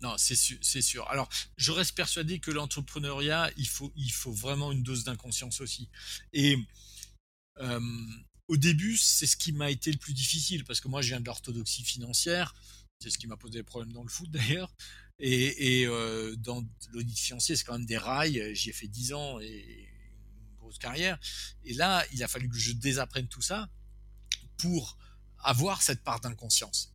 Non, c'est sûr, sûr. Alors, je reste persuadé que l'entrepreneuriat, il faut, il faut vraiment une dose d'inconscience aussi. Et euh, au début, c'est ce qui m'a été le plus difficile parce que moi, je viens de l'orthodoxie financière. C'est ce qui m'a posé des problèmes dans le foot d'ailleurs. Et, euh, dans l'audit financier, c'est quand même des rails. J'y ai fait 10 ans et une grosse carrière. Et là, il a fallu que je désapprenne tout ça pour avoir cette part d'inconscience.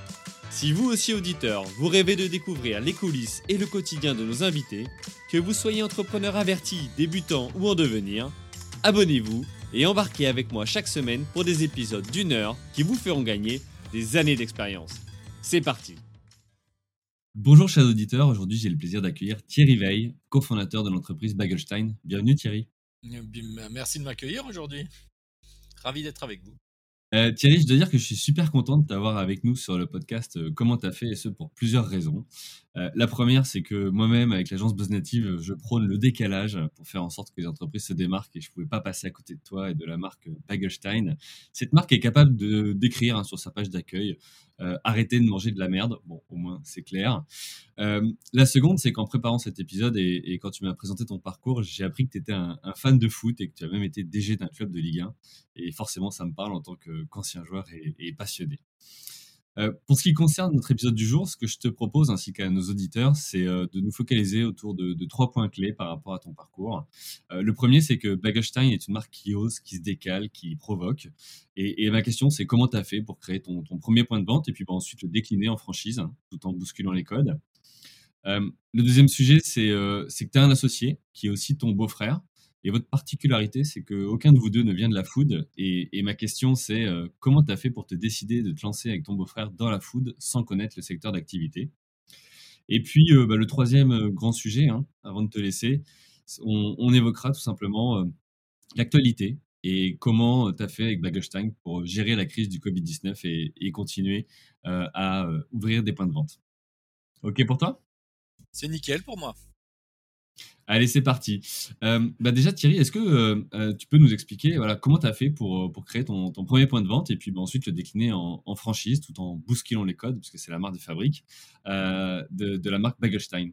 Si vous aussi auditeur, vous rêvez de découvrir les coulisses et le quotidien de nos invités, que vous soyez entrepreneur averti, débutant ou en devenir, abonnez-vous et embarquez avec moi chaque semaine pour des épisodes d'une heure qui vous feront gagner des années d'expérience. C'est parti Bonjour chers auditeurs, aujourd'hui j'ai le plaisir d'accueillir Thierry Veil, cofondateur de l'entreprise Bagelstein. Bienvenue Thierry. Merci de m'accueillir aujourd'hui. Ravi d'être avec vous. Euh, Thierry, je dois dire que je suis super content de t'avoir avec nous sur le podcast euh, Comment t'as fait et ce pour plusieurs raisons. Euh, la première, c'est que moi-même, avec l'agence BuzzNative, je prône le décalage pour faire en sorte que les entreprises se démarquent et je ne pouvais pas passer à côté de toi et de la marque Bagelstein. Cette marque est capable de d'écrire hein, sur sa page d'accueil euh, arrêter de manger de la merde. Bon, au moins, c'est clair. Euh, la seconde, c'est qu'en préparant cet épisode et, quand tu m'as présenté ton parcours, j'ai appris que tu étais un, fan de foot et que tu as même été DG d'un club de Ligue 1. Et forcément, ça me parle en tant qu'ancien joueur et passionné. Euh, pour ce qui concerne notre épisode du jour, ce que je te propose, ainsi qu'à nos auditeurs, c'est euh, de nous focaliser autour de, trois points clés par rapport à ton parcours. Euh, le premier, c'est que Baggerstein est une marque qui ose, qui se décale, qui provoque. Et, ma question, c'est comment tu as fait pour créer ton, premier point de vente et puis bah, ensuite le décliner en franchise, tout en bousculant les codes. le deuxième sujet, c'est que tu as un associé qui est aussi ton beau-frère. Et votre particularité, c'est qu'aucun de vous deux ne vient de la food. Et, ma question, c'est euh, comment tu as fait pour te décider de te lancer avec ton beau-frère dans la food sans connaître le secteur d'activité? Et puis, euh, bah, le troisième euh, grand sujet, hein, avant de te laisser, on, évoquera tout simplement l'actualité et comment tu as fait avec Bagelstein pour gérer la crise du Covid-19 et, et, continuer à ouvrir des points de vente. OK pour toi? C'est nickel pour moi. Allez, c'est parti. Euh, bah déjà, Thierry, est-ce que euh, euh, tu peux nous expliquer voilà, comment tu as fait pour, pour créer ton, ton, premier point de vente et puis bah, ensuite le décliner en, franchise tout en bousculant les codes, puisque c'est la marque de fabrique, de, la marque Bagelstein?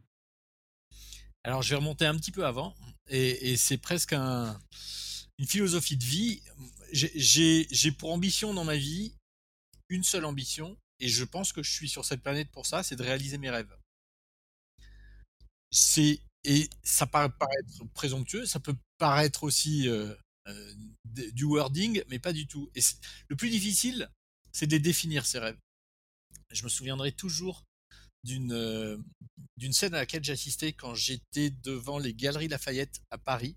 Alors, je vais remonter un petit peu avant et, c'est presque un, une philosophie de vie. J'ai pour ambition dans ma vie une seule ambition et je pense que je suis sur cette planète pour ça, c'est de réaliser mes rêves. C'est et ça peut paraître présomptueux, ça peut paraître aussi euh, euh, du wording, mais pas du tout. Et le plus difficile, c'est de définir, ces rêves. Je me souviendrai toujours d'une euh, scène à laquelle j'assistais quand j'étais devant les Galeries Lafayette à Paris,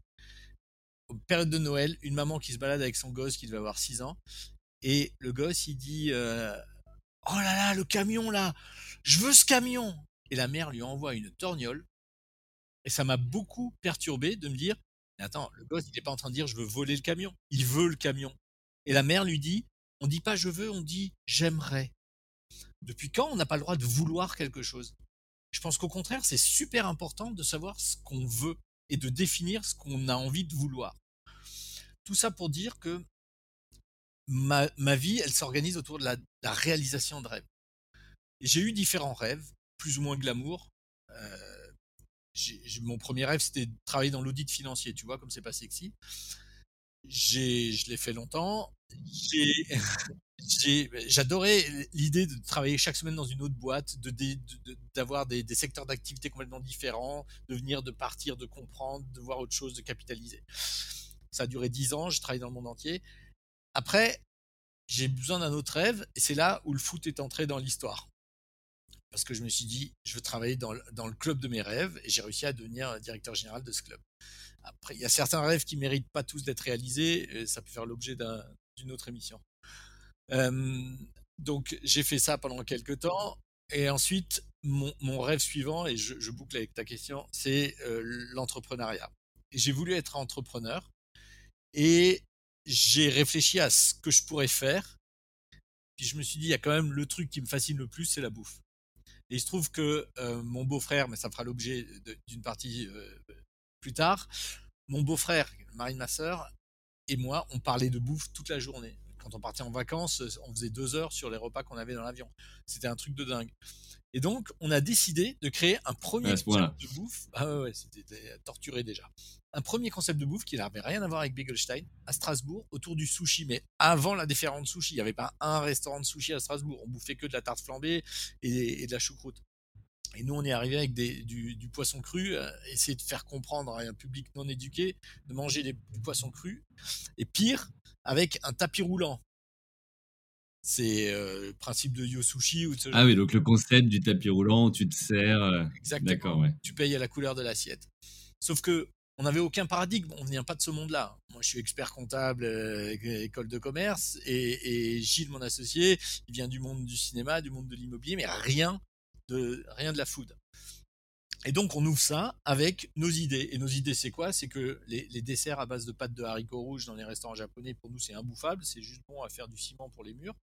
période de Noël, une maman qui se balade avec son gosse qui devait avoir 6 ans, et le gosse il dit Oh là là, le camion là, je veux ce camion! Et la mère lui envoie une torgnole et ça m'a beaucoup perturbé de me dire, mais attends, le gosse, il n'est pas en train de dire je veux voler le camion. Il veut le camion. Et la mère lui dit, on dit pas je veux, on dit j'aimerais. Depuis quand on n'a pas le droit de vouloir quelque chose? Je pense qu'au contraire, c'est super important de savoir ce qu'on veut et de définir ce qu'on a envie de vouloir. Tout ça pour dire que ma, vie, elle s'organise autour de la, la, réalisation de rêves. J'ai eu différents rêves, plus ou moins glamour. Euh, mon premier rêve, c'était de travailler dans l'audit financier, tu vois, comme c'est pas sexy. Je l'ai fait longtemps. j'adorais l'idée de travailler chaque semaine dans une autre boîte, de, d'avoir des, des, secteurs d'activité complètement différents, de venir, de partir, de comprendre, de voir autre chose, de capitaliser. Ça a duré dix ans, j'ai travaillé dans le monde entier. Après, j'ai besoin d'un autre rêve, et c'est là où le foot est entré dans l'histoire parce que je me suis dit, je veux travailler dans, le club de mes rêves et j'ai réussi à devenir directeur général de ce club. Après, il y a certains rêves qui méritent pas tous d'être réalisés, ça peut faire l'objet d'une autre émission. donc j'ai fait ça pendant quelques temps. Et ensuite, mon, rêve suivant, et je, je, boucle avec ta question, c'est euh, l'entrepreneuriat. J'ai voulu être entrepreneur et j'ai réfléchi à ce que je pourrais faire. Puis je me suis dit, il y a quand même le truc qui me fascine le plus, c'est la bouffe. Et il se trouve que euh, mon beau-frère, mais ça fera l'objet d'une partie euh, plus tard, mon beau-frère, le mari de ma et moi, on parlait de bouffe toute la journée. Quand on partait en vacances, on faisait deux heures sur les repas qu'on avait dans l'avion. C'était un truc de dingue. Et donc, on a décidé de créer un premier concept de bouffe. Ah ouais, c'était torturé déjà. Un premier concept de bouffe qui n'avait rien à voir avec Begelstein à Strasbourg autour du sushi, mais avant la différente sushi. Il n'y avait pas un restaurant de sushi à Strasbourg. On bouffait que de la tarte flambée et, de la choucroute. Et nous, on est arrivé avec du, poisson cru, euh, essayer de faire comprendre à un public non éduqué de manger des, du poisson cru. Et pire, avec un tapis roulant. C'est euh, le principe de Yosushi ou de ce Ah oui, donc le concept du tapis roulant, tu te sers. Euh, Exactement. Ouais. Tu payes à la couleur de l'assiette. Sauf que on n'avait aucun paradigme, on ne vient pas de ce monde-là. Moi, je suis expert comptable, euh, école de commerce, et, et, Gilles, mon associé, il vient du monde du cinéma, du monde de l'immobilier, mais rien de rien de la food. Et donc, on ouvre ça avec nos idées. Et nos idées, c'est quoi? C'est que les, desserts à base de pâtes de haricots rouges dans les restaurants japonais, pour nous, c'est imbouffable. C'est juste bon à faire du ciment pour les murs.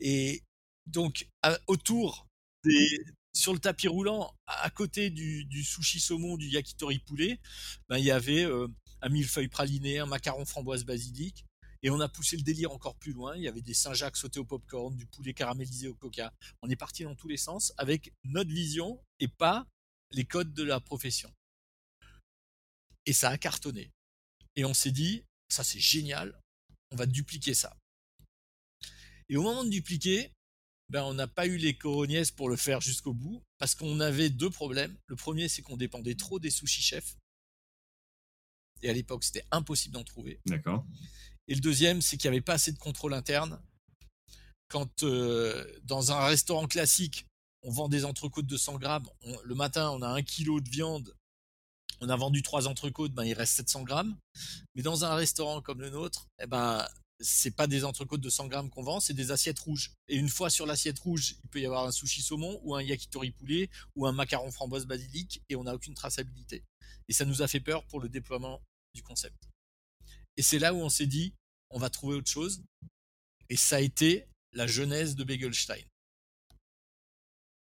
Et donc, autour des, sur le tapis roulant, à côté du, sushi saumon, du yakitori poulet, ben, il y avait euh, un millefeuille praliné, un macaron framboise basilic. Et on a poussé le délire encore plus loin. Il y avait des Saint-Jacques sautés au popcorn, du poulet caramélisé au coca. On est parti dans tous les sens avec notre vision et pas les codes de la profession. Et ça a cartonné. Et on s'est dit, ça c'est génial, on va dupliquer ça. Et au moment de dupliquer, ben, on n'a pas eu les corognaises pour le faire jusqu'au bout, parce qu'on avait deux problèmes. Le premier, c'est qu'on dépendait trop des sushi chefs. Et à l'époque, c'était impossible d'en trouver. D'accord. Et le deuxième, c'est qu'il n'y avait pas assez de contrôle interne. Quand euh, dans un restaurant classique, on vend des entrecôtes de 100 grammes. le matin, on a un kilo de viande. On a vendu trois entrecôtes, ben, il reste 700 grammes. Mais dans un restaurant comme le nôtre, eh ben, c'est pas des entrecôtes de 100 grammes qu'on vend, c'est des assiettes rouges. Et une fois sur l'assiette rouge, il peut y avoir un sushi saumon ou un yakitori poulet ou un macaron framboise basilic et on n'a aucune traçabilité. Et ça nous a fait peur pour le déploiement du concept. Et c'est là où on s'est dit, on va trouver autre chose. Et ça a été la genèse de Begelstein.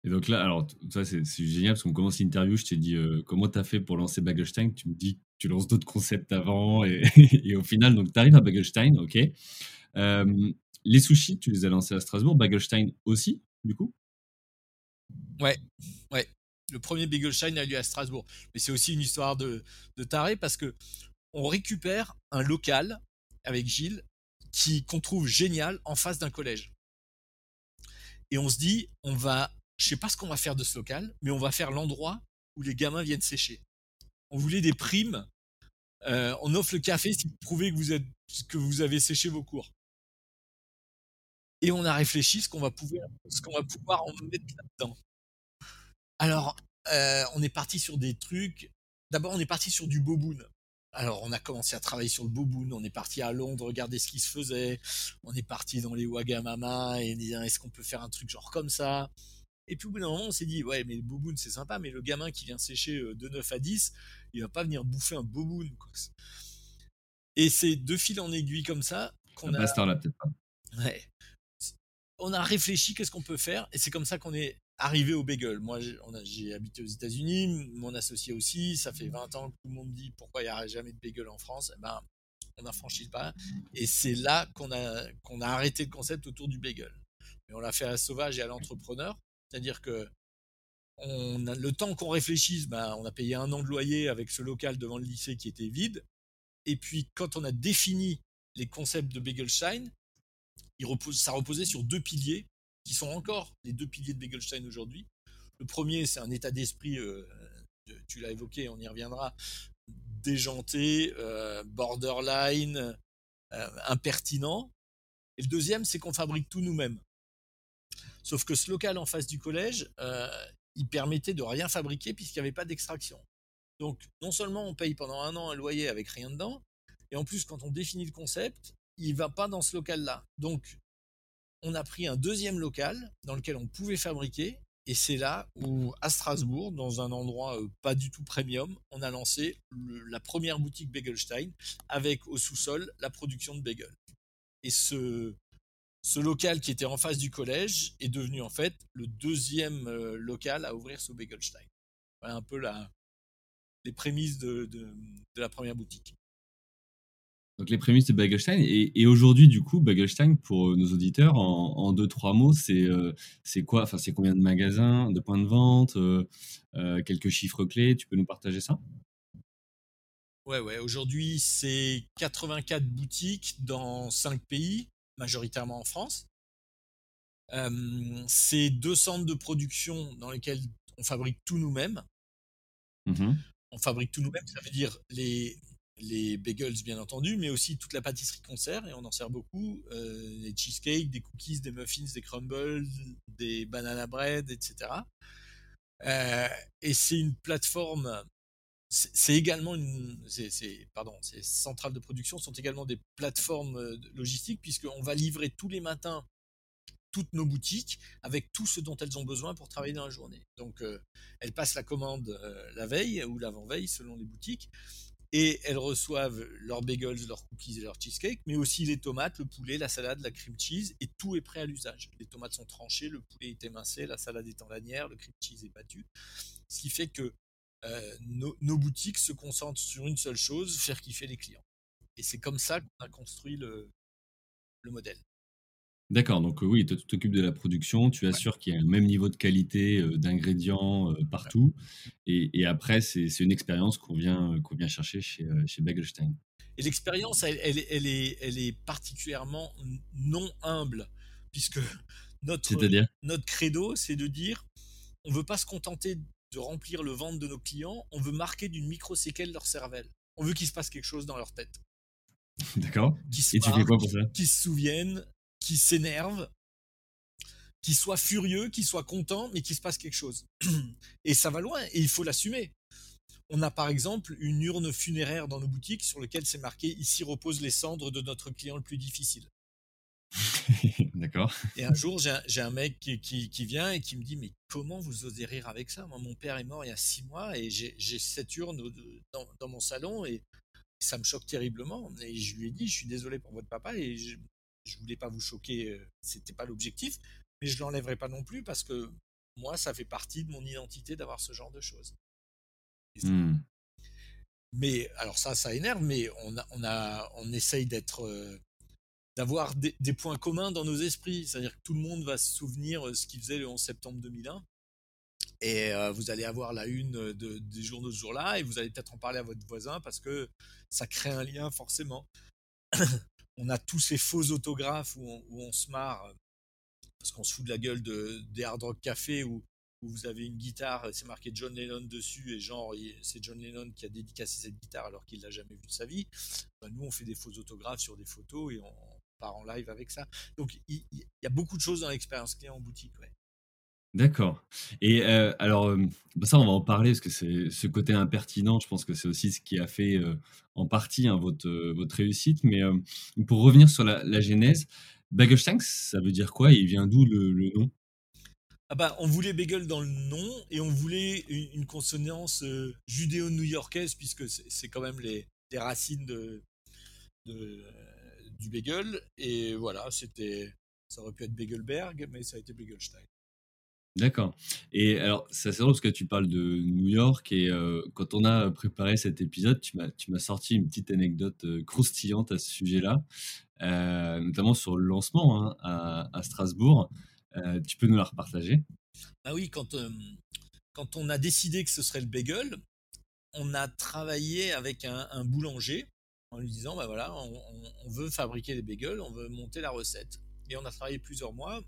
Et donc là, alors ça c'est génial parce qu'on commence l'interview, je t'ai dit euh, comment tu as fait pour lancer Bagelstein, tu me dis tu lances d'autres concepts avant et, au final donc tu arrives à Bagelstein, ok. Les sushis, tu les as lancés à Strasbourg, Bagelstein aussi, du coup? Ouais, ouais. Le premier Bagelstein a lieu à Strasbourg, mais c'est aussi une histoire de, de taré parce que on récupère un local avec Gilles qui qu'on trouve génial en face d'un collège. Et on se dit, on va je sais pas ce qu'on va faire de ce local, mais on va faire l'endroit où les gamins viennent sécher. On voulait des primes. Euh, on offre le café si vous prouvez que vous, avez séché vos cours. Et on a réfléchi ce qu'on va pouvoir, ce qu'on va pouvoir en mettre là-dedans. Alors, euh, on est parti sur des trucs. D'abord, on est parti sur du boboon. Alors, on a commencé à travailler sur le boboon. On est parti à Londres regarder ce qui se faisait. On est parti dans les Wagamama et dire est-ce qu'on peut faire un truc genre comme ça? Et puis au bout d'un moment, on s'est dit, ouais, mais le boboon, c'est sympa, mais le gamin qui vient sécher euh, de 9 à 10, il va pas venir bouffer un boboon. Et c'est de fil en aiguille comme ça qu'on a. là, peut-être pas. Ouais. On a réfléchi, qu'est-ce qu'on peut faire, et c'est comme ça qu'on est arrivé au bagel. Moi, j'ai habité aux États-Unis, mon associé aussi. Ça fait 20 ans que tout le monde dit pourquoi il n'y a jamais de bagel en France? Eh ben, on a franchi le pas. Et c'est là qu'on a, qu'on a arrêté le concept autour du bagel. Mais on l'a fait à Sauvage et à l'entrepreneur. C'est-à-dire que le temps qu'on réfléchisse, ben, on a payé un an de loyer avec ce local devant le lycée qui était vide. Et puis, quand on a défini les concepts de Begelstein, il ça reposait sur deux piliers qui sont encore les deux piliers de Begelstein aujourd'hui. Le premier, c'est un état d'esprit, euh, tu l'as évoqué, on y reviendra, déjanté, euh, borderline, euh, impertinent. Et le deuxième, c'est qu'on fabrique tout nous-mêmes. Sauf que ce local en face du collège, euh, il permettait de rien fabriquer puisqu'il n'y avait pas d'extraction. Donc non seulement on paye pendant un an un loyer avec rien dedans, et en plus quand on définit le concept, il va pas dans ce local-là. Donc on a pris un deuxième local dans lequel on pouvait fabriquer. Et c'est là où, à Strasbourg, dans un endroit euh, pas du tout premium, on a lancé la première boutique Begelstein avec au sous-sol la production de bagels. Et ce, ce local qui était en face du collège est devenu en fait le deuxième euh, local à ouvrir sous Begelstein. Voilà un peu la, les prémices de, la première boutique. Donc les prémices de Bagelstein. Et, aujourd'hui, du coup, Bagelstein, pour nos auditeurs, en, deux, trois mots, c'est euh, quoi Enfin, c'est combien de magasins, de points de vente, euh, quelques chiffres clés Tu peux nous partager ça? Ouais, ouais. Aujourd'hui, c'est 84 boutiques dans 5 pays majoritairement en France. c'est deux centres de production dans lesquels on fabrique tout nous-mêmes. Mmh on fabrique tout nous-mêmes, ça veut dire les, les bagels bien entendu, mais aussi toute la pâtisserie qu'on sert, et on en sert beaucoup, euh, des cheesecakes, des cookies, des muffins, des crumbles, des banana bread, etc. Euh, et c'est une plateforme c'est également une, pardon, ces centrales de production sont également des plateformes euh, logistiques puisqu'on va livrer tous les matins toutes nos boutiques avec tout ce dont elles ont besoin pour travailler dans la journée. Donc euh, elles passent la commande euh, la veille ou l'avant-veille selon les boutiques et elles reçoivent leurs bagels, leurs cookies et leurs cheesecakes, mais aussi les tomates, le poulet, la salade, la cream cheese et tout est prêt à l'usage. Les tomates sont tranchées, le poulet est émincé, la salade est en lanière, le cream cheese est battu. Ce qui fait que euh, nos, boutiques se concentrent sur une seule chose, faire kiffer les clients. Et c'est comme ça qu'on a construit le, modèle. D'accord, donc euh, oui, tu t'occupes de la production, tu assures qu'il y a le même niveau de qualité euh, d'ingrédients partout, et, après, c'est une expérience qu'on vient, chercher chez, chez Bagelstein. Et l'expérience, elle, elle, est, elle est particulièrement non humble, puisque notre, notre credo, c'est de dire, on ne veut pas se contenter de remplir le ventre de nos clients, on veut marquer d'une micro-séquelle leur cervelle. On veut qu'il se passe quelque chose dans leur tête. D'accord. Et tu fais quoi pour ça? Qui se souviennent, qui s'énervent, qui soient furieux, qui soient contents, mais qu'il se passe quelque chose. Et ça va loin, et il faut l'assumer. On a par exemple une urne funéraire dans nos boutiques sur laquelle c'est marqué Ici reposent les cendres de notre client le plus difficile. D'accord. Et un jour, j'ai un, mec qui, vient et qui me dit Mais comment vous osez rire avec ça? Moi, mon père est mort il y a six mois et j'ai cette urne dans, mon salon et ça me choque terriblement. Et je lui ai dit Je suis désolé pour votre papa et je, ne voulais pas vous choquer, euh, c'était pas l'objectif, mais je l'enlèverai pas non plus parce que moi, ça fait partie de mon identité d'avoir ce genre de choses. Hmm. Mais alors ça, ça énerve, mais on, a, on, a, on essaye d'être euh, d'avoir des, points communs dans nos esprits. C'est-à-dire que tout le monde va se souvenir euh, ce qu'il faisait le 11 septembre 2001. Et euh, vous allez avoir la une de, des journaux ce jour-là et vous allez peut-être en parler à votre voisin parce que ça crée un lien forcément. on a tous ces faux autographes où on, se marre euh, parce qu'on se fout de la gueule de, des Hard Rock Café où, où vous avez une guitare, c'est marqué John Lennon dessus et genre c'est John Lennon qui a dédicacé cette guitare alors qu'il l'a jamais vue de sa vie. Ben, nous on fait des faux autographes sur des photos et on, part en live avec ça. Donc il, y a beaucoup de choses dans l'expérience client en boutique. D'accord. Et euh, alors, euh, bah, ça, on va en parler parce que c'est ce côté impertinent. Je pense que c'est aussi ce qui a fait euh, en partie hein, votre, votre réussite. Mais pour revenir sur la, genèse, Bagelstein, ça veut dire quoi? Il vient d'où le, nom? Ah bah, on voulait bagel dans le nom et on voulait une, consonance judéo-new-yorkaise puisque c'est quand même les, racines de, de du bagel. Et voilà, c'était, ça aurait pu être Bagelberg, mais ça a été Bagelstein. D'accord. Et alors, c'est assez drôle parce que tu parles de New York et euh, quand on a préparé cet épisode, tu m'as, tu m'as sorti une petite anecdote euh, croustillante à ce sujet-là, euh, notamment sur le lancement hein, à, à, Strasbourg. tu peux nous la repartager? Ah oui, quand, quand on a décidé que ce serait le bagel, on a travaillé avec un, un boulanger en lui disant, bah voilà, on, veut fabriquer des bagels, on veut monter la recette. Et on a travaillé plusieurs mois.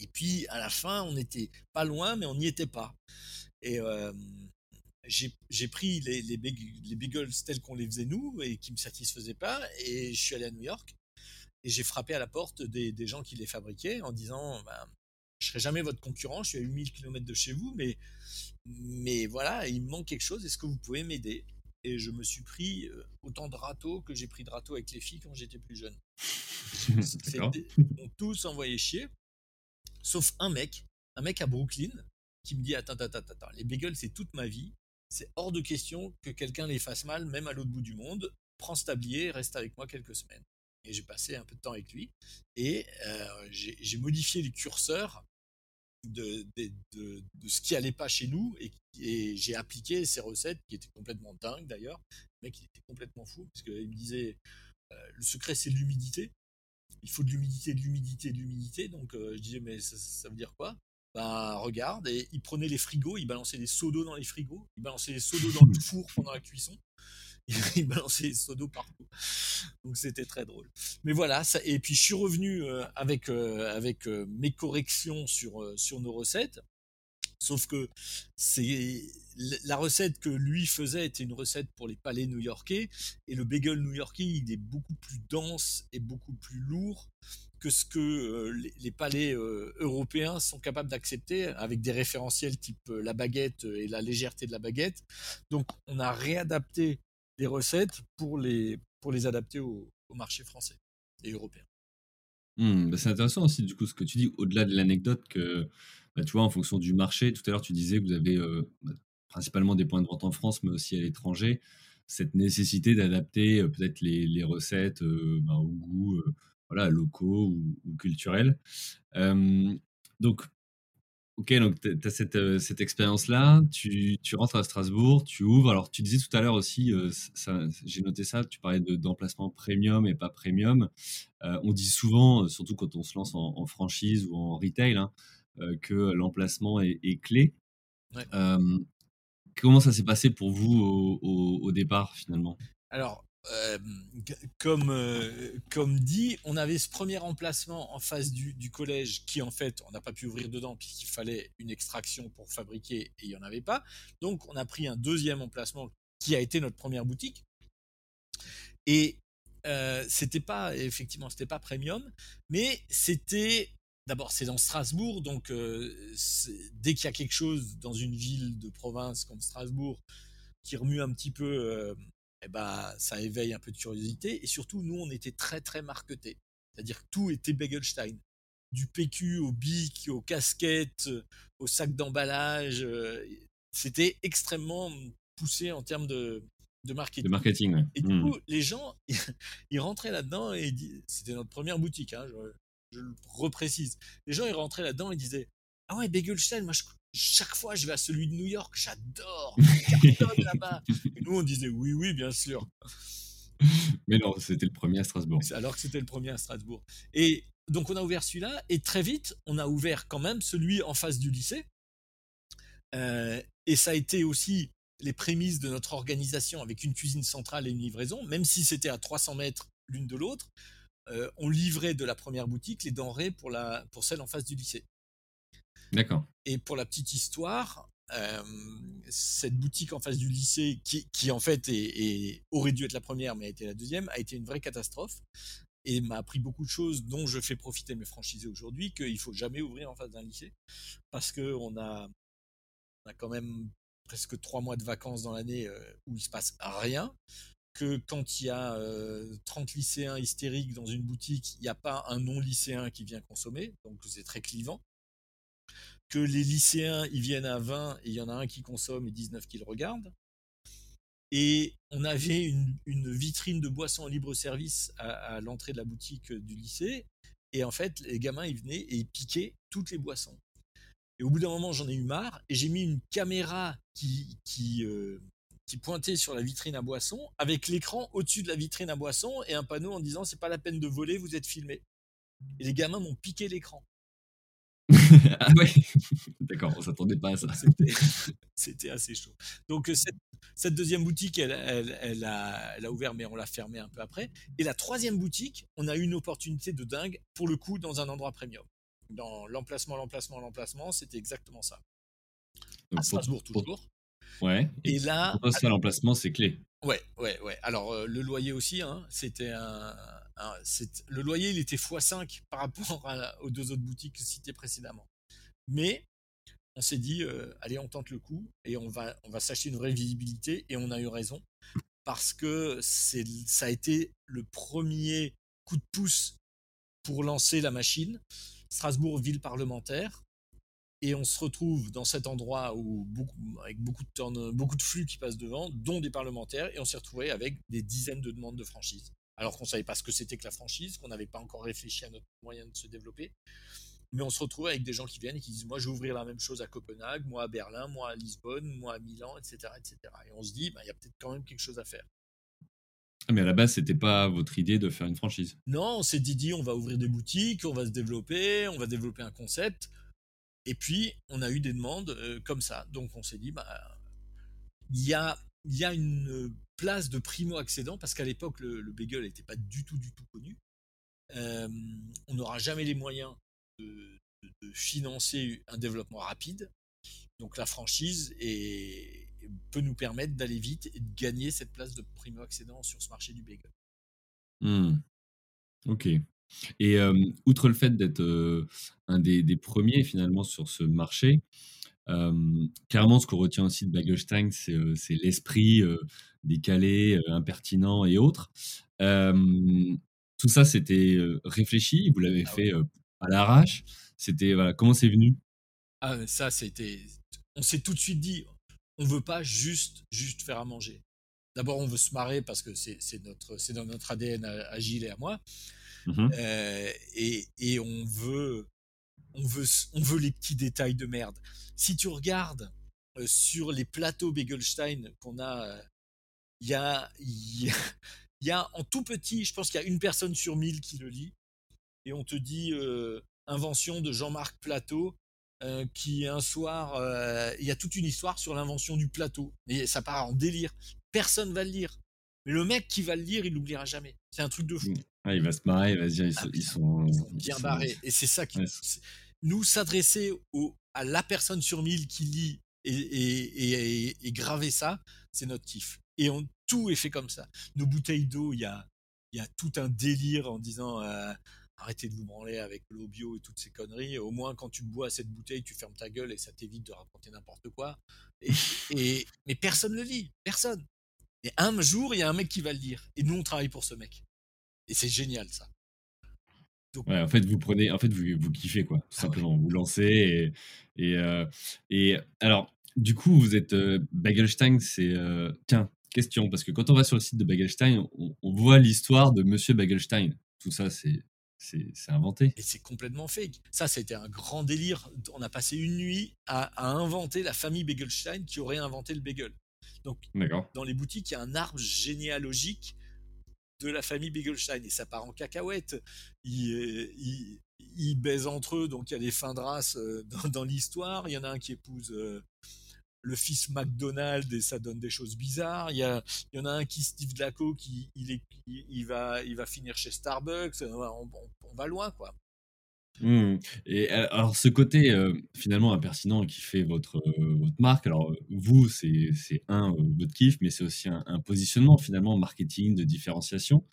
Et puis à la fin, on n'était pas loin, mais on n'y était pas. Et euh, j'ai pris les, bagels tels qu'on les faisait nous et qui me satisfaisaient pas. Et je suis allé à New York et j'ai frappé à la porte des, gens qui les fabriquaient en disant, bah, je serai jamais votre concurrent, je suis à 8000 km de chez vous, mais, mais voilà, il me manque quelque chose, est-ce que vous pouvez m'aider? Et je me suis pris autant de râteaux que j'ai pris de râteaux avec les filles quand j'étais plus jeune. Ils ont tous envoyé chier, sauf un mec, un mec à Brooklyn, qui me dit attends, attends, attends, attends, les bagels c'est toute ma vie, c'est hors de question que quelqu'un les fasse mal, même à l'autre bout du monde. Prends ce tablier, reste avec moi quelques semaines. Et j'ai passé un peu de temps avec lui et j'ai modifié les curseurs de, ce qui allait pas chez nous et, j'ai appliqué ces recettes qui étaient complètement dingues d'ailleurs. Le mec il était complètement fou parce qu'il me disait le secret c'est l'humidité. Il faut de l'humidité, de l'humidité, de l'humidité. Donc je disais mais ça, veut dire quoi? Bah, regarde, et il prenait les frigos, il balançait des seaux d'eau dans les frigos, il balançait des seaux d'eau dans le four pendant la cuisson, il balançait des seaux d'eau partout. Donc c'était très drôle. Mais voilà, ça, et puis je suis revenu euh, avec, euh, avec euh, mes corrections sur, sur nos recettes. Sauf que c'est la recette que lui faisait était une recette pour les palais new-yorkais et le bagel new-yorkais il est beaucoup plus dense et beaucoup plus lourd que ce que euh, les, palais euh, européens sont capables d'accepter avec des référentiels type euh, la baguette et la légèreté de la baguette. Donc on a réadapté les recettes pour les, pour les adapter au, marché français et européen. Mmh, bah, c'est intéressant aussi du coup ce que tu dis au-delà de l'anecdote que bah, tu vois en fonction du marché. Tout à l'heure tu disais que vous avez bah, principalement des points de vente en France mais aussi à l'étranger. Cette nécessité d'adapter peut-être les recettes au goût voilà, locaux ou, culturels. donc, ok, donc tu as cette, cette expérience-là, tu, tu, rentres à Strasbourg, tu ouvres. Alors, tu disais tout à l'heure aussi, j'ai noté ça, tu parlais d'emplacement premium et pas premium. on dit souvent, surtout quand on se lance en, franchise ou en retail, hein, que l'emplacement est, clé. comment ça s'est passé pour vous au, au, au départ finalement? Alors, euh, comme, euh, comme dit, on avait ce premier emplacement en face du, du collège qui, en fait, on n'a pas pu ouvrir dedans puisqu'il fallait une extraction pour fabriquer et il n'y en avait pas. Donc, on a pris un deuxième emplacement qui a été notre première boutique. Et euh, c'était pas, effectivement, c'était pas premium, mais c'était. D'abord, c'est dans Strasbourg, donc euh, dès qu'il y a quelque chose dans une ville de province comme Strasbourg qui remue un petit peu eh ben, ça éveille un peu de curiosité. Et surtout, nous, on était très, très marquetés. C'est-à-dire que tout était Begelstein. Du PQ au bic, aux casquettes, au sac d'emballage. Euh, c'était extrêmement poussé en termes de, de marketing. De marketing, Et du mmh. coup, les gens, ils rentraient là-dedans et c'était notre première boutique, hein, je, je, le reprécise. Les gens, ils rentraient là-dedans et disaient Ah ouais, Begelstein, moi je, chaque fois je vais à celui de New York, j'adore, là-bas. nous on disait oui, oui, bien sûr. Mais non, c'était le premier à Strasbourg. Alors que c'était le premier à Strasbourg. Et donc on a ouvert celui-là, et très vite, on a ouvert quand même celui en face du lycée. Euh, et ça a été aussi les prémices de notre organisation avec une cuisine centrale et une livraison, même si c'était à 300 mètres l'une de l'autre. Euh, on livrait de la première boutique les denrées pour, la, pour celle en face du lycée. D'accord. Et pour la petite histoire, euh, cette boutique en face du lycée, qui, en fait est, aurait dû être la première, mais a été la deuxième, a été une vraie catastrophe et m'a appris beaucoup de choses dont je fais profiter mes franchisés aujourd'hui, qu'il faut jamais ouvrir en face d'un lycée parce qu'on a, a quand même presque trois mois de vacances dans l'année euh, où il se passe rien que quand il y a 30 euh, lycéens hystériques dans une boutique, il n'y a pas un non-lycéen qui vient consommer, donc c'est très clivant que les lycéens ils viennent à 20 et il y en a un qui consomme et 19 qui le regardent. Et on avait une, vitrine de boissons en libre service à, l'entrée de la boutique du lycée. Et en fait, les gamins, ils venaient et ils piquaient toutes les boissons. Et au bout d'un moment, j'en ai eu marre et j'ai mis une caméra qui, euh, pointait sur la vitrine à boissons avec l'écran au-dessus de la vitrine à boissons et un panneau en disant c'est pas la peine de voler, vous êtes filmé. Et les gamins m'ont piqué l'écran. ah ouais D'accord, on s'attendait pas à ça. C'était assez chaud. Donc euh, cette, deuxième boutique, elle, elle, a, elle, a, ouvert, mais on l'a fermée un peu après. Et la troisième boutique, on a eu une opportunité de dingue, pour le coup, dans un endroit premium. Dans l'emplacement, l'emplacement, l'emplacement, c'était exactement ça. à Strasbourg, toujours. Ouais. Et, là. Pour ça, l'emplacement, c'est clé. Ouais, ouais, ouais. Alors, euh, le loyer aussi, hein, c'était un, le loyer, il était x5 par rapport aux deux autres boutiques citées précédemment. Mais on s'est dit, allez, on tente le coup et on va, s'acheter une vraie visibilité. Et on a eu raison parce que ça a été le premier coup de pouce pour lancer la machine. Strasbourg, ville parlementaire. Et on se retrouve dans cet endroit avec beaucoup de, beaucoup de flux qui passent devant, dont des parlementaires, et on s'est retrouvé avec des dizaines de demandes de franchise. Alors qu'on ne savait pas ce que c'était que la franchise, qu'on n'avait pas encore réfléchi à notre moyen de se développer. Mais on se retrouve avec des gens qui viennent et qui disent Moi, je vais ouvrir la même chose à Copenhague, moi à Berlin, moi à Lisbonne, moi à Milan, etc. etc. Et on se dit bah, Il y a peut-être quand même quelque chose à faire. Ah, mais à la base, c'était pas votre idée de faire une franchise. Non, on s'est dit, on va ouvrir des boutiques, on va se développer, on va développer un concept. Et puis, on a eu des demandes euh, comme ça. Donc, on s'est dit, bah, il y a, y a une place de primo-accédant parce qu'à l'époque, le, bagel n'était pas du tout, du tout connu. Euh, on n'aura jamais les moyens de, financer un développement rapide. Donc, la franchise peut nous permettre d'aller vite et de gagner cette place de primo-accédant sur ce marché du bagel. Mmh. Ok. Et outre le fait d'être un des, premiers finalement sur ce marché, clairement ce qu'on retient aussi de Bagelstein, c'est l'esprit décalé, impertinent et autres. tout ça, c'était réfléchi, vous l'avez ah fait à l'arrache. C'était voilà, comment c'est venu? Ah, ça, c'était. On s'est tout de suite dit, on veut pas juste juste faire à manger. D'abord, on veut se marrer parce que c'est notre c'est dans notre ADN à Gilles et à moi. Mmh euh, et, on veut, on veut, on veut les petits détails de merde. Si tu regardes euh, sur les plateaux Begelstein qu'on a, euh, il y a, y a en tout petit, je pense qu'il y a une personne sur mille qui le lit, et on te dit invention de Jean-Marc Plateau, qui un soir, il y a toute une histoire sur l'invention du plateau, et ça part en délire. Personne va le lire. Mais le mec qui va le lire, il l'oubliera jamais. C'est un truc de fou. Mmh. Ah, il va se marrer, il va se dire, ils, ah, sont, bien barrés. Et c'est ça qui. Nous, s'adresser à la personne sur mille qui lit et, et, graver ça, c'est notre kiff. Et on, tout est fait comme ça. Nos bouteilles d'eau, il y a, y a tout un délire en disant euh, arrêtez de vous branler avec l'eau bio et toutes ces conneries. Au moins, quand tu bois cette bouteille, tu fermes ta gueule et ça t'évite de raconter n'importe quoi. Et, mais personne ne le lit, personne. Et un jour, il y a un mec qui va le lire. Et nous, on travaille pour ce mec. Et c'est génial, ça. ouais, en fait, vous prenez, en fait, vous, vous kiffez, quoi, tout ah simplement. Vous lancez et, et, euh, et, alors, du coup, vous êtes euh, Bagelstein, c'est. Euh, tiens, question, parce que quand on va sur le site de Bagelstein, on, voit l'histoire de Monsieur Bagelstein. Tout ça, c'est. C'est inventé. Et c'est complètement fake. Ça, c'était un grand délire. On a passé une nuit à, à inventer la famille Begelstein qui aurait inventé le bagel. Donc, dans les boutiques, il y a un arbre généalogique de la famille Begelstein et ça part en cacahuète. Ils, ils, baisent entre eux, donc il y a des fins de race euh, dans, l'histoire. Il y en a un qui épouse euh, le fils McDonald et ça donne des choses bizarres. Il y, a, il y en a un qui Steve Dlaco qui il, est, il, va, il va finir chez Starbucks. On, on va loin quoi. Mmh. Et alors, ce côté finalement impertinent qui fait votre, votre marque, alors vous, c'est un, votre kiff, mais c'est aussi un, positionnement finalement marketing, de différenciation.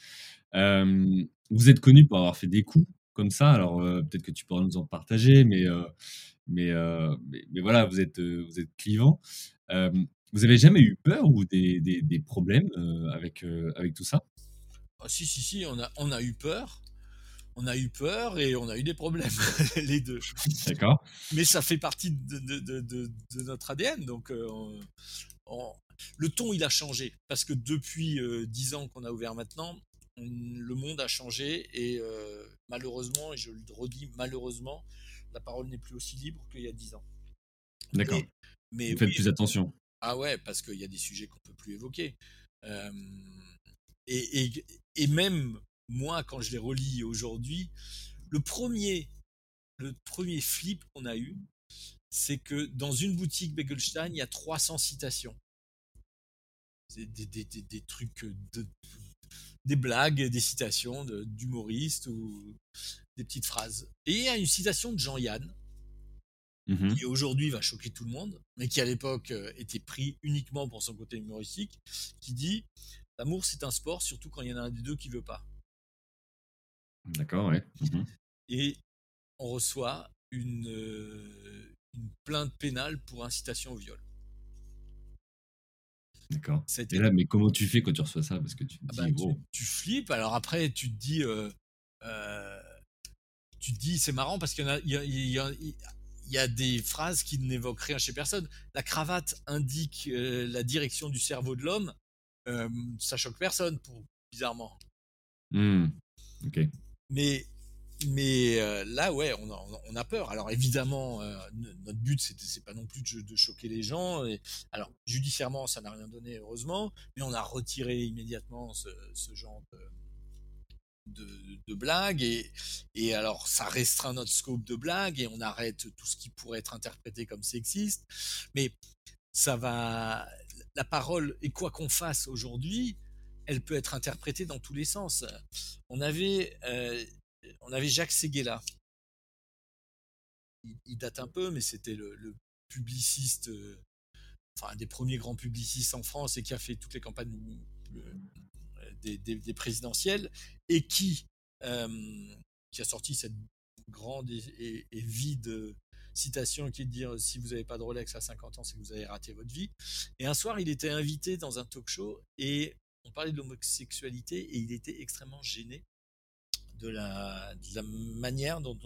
vous êtes connu pour avoir fait des coups comme ça, alors peut-être que tu pourras nous en partager, mais, mais, mais, voilà, vous êtes, vous êtes clivant. vous avez jamais eu peur ou des, des, des problèmes avec, avec tout ça? Ah, Si, si, si, on a, on a eu peur on a eu peur et on a eu des problèmes, les deux. D'accord. Mais ça fait partie de, notre ADN. Donc, euh, le ton, il a changé. Parce que depuis euh, dix ans qu'on a ouvert maintenant, le monde a changé. Et euh, malheureusement, et je le redis, malheureusement, la parole n'est plus aussi libre qu'il y a dix ans. D'accord. Mais, Vous faites plus attention. Ah ouais, parce qu'il y a des sujets qu'on ne peut plus évoquer. et, et, même moi, quand je les relis aujourd'hui, le premier, le premier flip qu'on a eu, c'est que dans une boutique Begelstein, il y a 300 citations. Des, trucs, des blagues, des citations d'humoristes ou des petites phrases. Et il y a une citation de Jean-Yann, mmh qui aujourd'hui va choquer tout le monde, mais qui à l'époque euh, était pris uniquement pour son côté humoristique, qui dit L'amour, c'est un sport, surtout quand il y en a un des deux qui veut pas. D'accord, ouais. Mmh Et on reçoit une, une plainte pénale pour incitation au viol. D'accord. Et là, mais comment tu fais quand tu reçois ça? Parce que tu te Ah bah, dis: tu «Wow». tu flippes. Alors après, tu te dis, heu heu, tu te dis: «C'est marrant» parce qu'il y a y y y des phrases qui n'évoquent rien chez personne. La cravate indique, la direction du cerveau de l'homme, ça choque personne pour bizarrement. Mmh. OK. Mais mais heu, là, ouais, on a peur. Alors évidemment, no notre but, c'est pas non plus de choquer les gens alors judiciairement, ça n'a rien donné heureusement, mais on a retiré immédiatement ce genre de de de blagues et et alors ça restreint notre scope de blagues et on arrête tout ce qui pourrait être interprété comme sexiste. Mais ça va la parole et quoi qu'on fasse aujourd'hui, elle peut être interprétée dans tous les sens. On avait, heu, on avait Jacques Séguéla. Il date un peu, mais c'était le publiciste, heu, enfin un des premiers grands publicistes en France et qui a fait toutes les campagnes, heu, des présidentielles et qui, qui a sorti cette grande et et vide citation qui est de dire: «Si vous avez pas de Rolex à 50 ans, c'est que vous avez raté votre vie» et un soir, il était invité dans un talk-show et on parlait de l'homosexualité et il était extrêmement gêné de la manière dont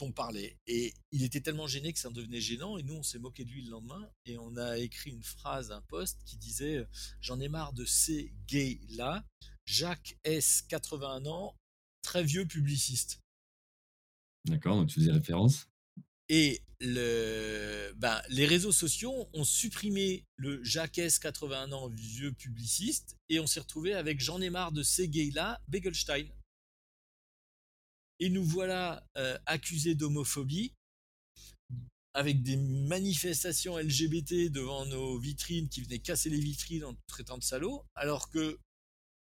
on parlait et il était tellement gêné que ça en devenait gênant et nous, on s'est moqué de lui le lendemain et on a écrit une phrase, un post qui disait, «J'en ai marre de ces gays-là, Jacques S, 81 ans, très vieux publiciste». D'accord, tu faisais référence. Et ben, les réseaux sociaux ont supprimé le Jacques S, 81 ans, vieux publiciste et on s'est retrouvé avec «J'en ai de ces gays-là, Begelstein». Et nous voilà, heu, accusés d'homophobie avec des manifestations LGBT devant nos vitrines qui venaient casser les vitrines en traitant de salauds, alors que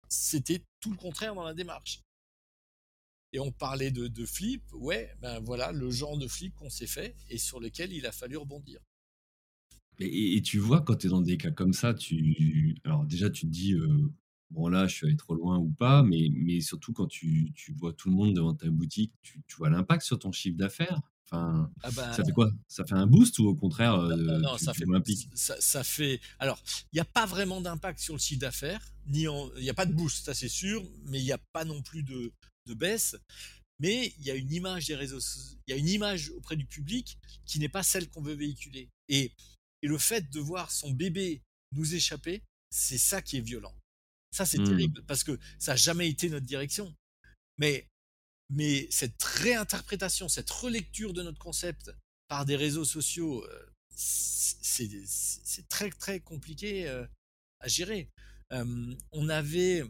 c'était tout le contraire dans la démarche. Et on parlait de de flip, ouais, ben, voilà le genre de flip qu'on s'est fait et sur lequel il a fallu rebondir. Et tu vois, quand tu es dans des cas comme ça, tu alors déjà, tu te dis, heu: «Bon là, je suis allé trop loin ou pas», mais mais surtout quand tu tu vois tout le monde devant ta boutique, tu tu vois l'impact sur ton chiffre d'affaires? Enfin, Ah bah ça fait quoi? Ça fait un boost ou au contraire, non, tu ça tu fait ça ça alors, il y a pas vraiment d'impact sur le chiffre d'affaires, ni il y a pas de boost, ça c'est sûr, mais il y a pas non plus de de baisse. Mais il y a une image des réseaux il y a une image auprès du public qui n'est pas celle qu'on veut véhiculer et et le fait de voir son bébé nous échapper, c'est ça qui est violent. Ça, c'est Mmh. terrible parce que ça a jamais été notre direction. Mais mais cette réinterprétation, cette relecture de notre concept par des réseaux sociaux, heu, c c'est très, très compliqué, heu, à gérer. Hem, on avait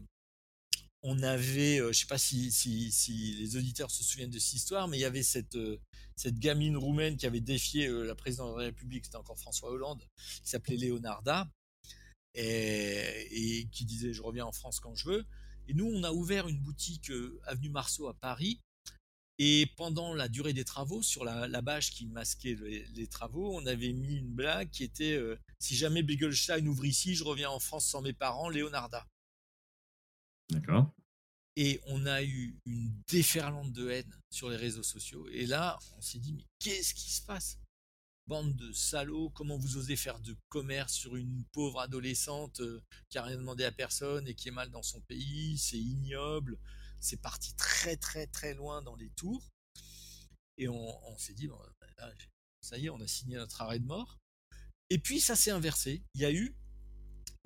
on avait, heu, je sais pas si si si les auditeurs se souviennent de cette histoire, mais il y avait cette, cette gamine roumaine qui avait défié, heu, la présidente de la République, c'était encore François Hollande, qui s'appelait Leonarda et qui disait: «Je reviens en France quand je veux» et nous, on a ouvert une boutique, avenue Marceau à Paris et pendant la durée des travaux, sur la bâche qui masquait les travaux, on avait mis une blague qui était, «Si jamais Begelstein ouvre ici, je reviens en France sans mes parents, Leonarda». D'accord. Et on a eu une déferlante de haine sur les réseaux sociaux et là, on s'est dit: «Mais qu'est-ce qui se passe? Bande de salauds, comment vous osez faire de commerce sur une pauvre adolescente, heu, qui a rien demandé à personne et qui est mal dans son pays, c'est ignoble». C'est parti très, très, très loin dans les tours et on s'est dit: «Bon, bah, ça y est, on a signé notre arrêt de mort» et puis ça s'est inversé. Il y a eu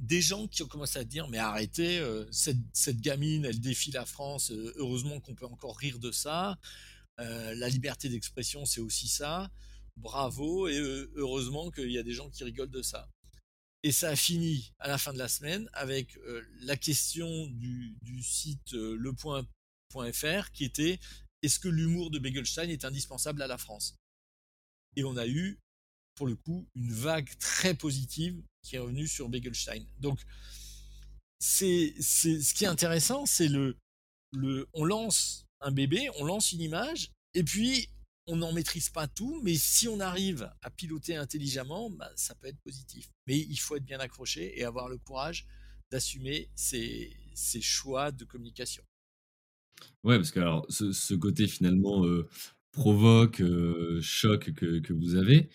des gens qui ont commencé à dire: «Mais arrêtez, heu, cette gamine, elle défie la France, heu, heureusement qu'on peut encore rire de ça. Heu, la liberté d'expression, c'est aussi ça. Bravo et heu, heureusement qu'il y a des gens qui rigolent de ça» et ça a fini à la fin de la semaine avec, la question du site, lepoint.fr qui était: «Est-ce que l'humour de Begelstein est indispensable à la France?» et on a eu, pour le coup, une vague très positive qui est revenue sur Begelstein. Donc c'est c'est ce qui est intéressant, c'est le le on lance un bébé, on lance une image et puis on n'en maîtrise pas tout, mais si on arrive à piloter intelligemment, bah, ça peut être positif. Mais il faut être bien accroché et avoir le courage d'assumer ses ses choix de communication. Ouais, parce que alors ce côté finalement, heu provoque, heu, choque que que vous avez,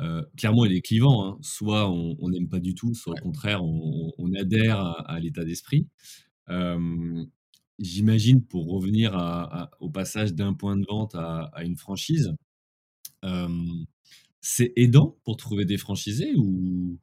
heu, clairement il est clivant, hein. Soit on n'aime pas du tout, soit au contraire on adhère à à l'état d'esprit. J'imagine pour revenir à à au passage d'un point de vente à une franchise, c'est aidant pour trouver des franchisés ou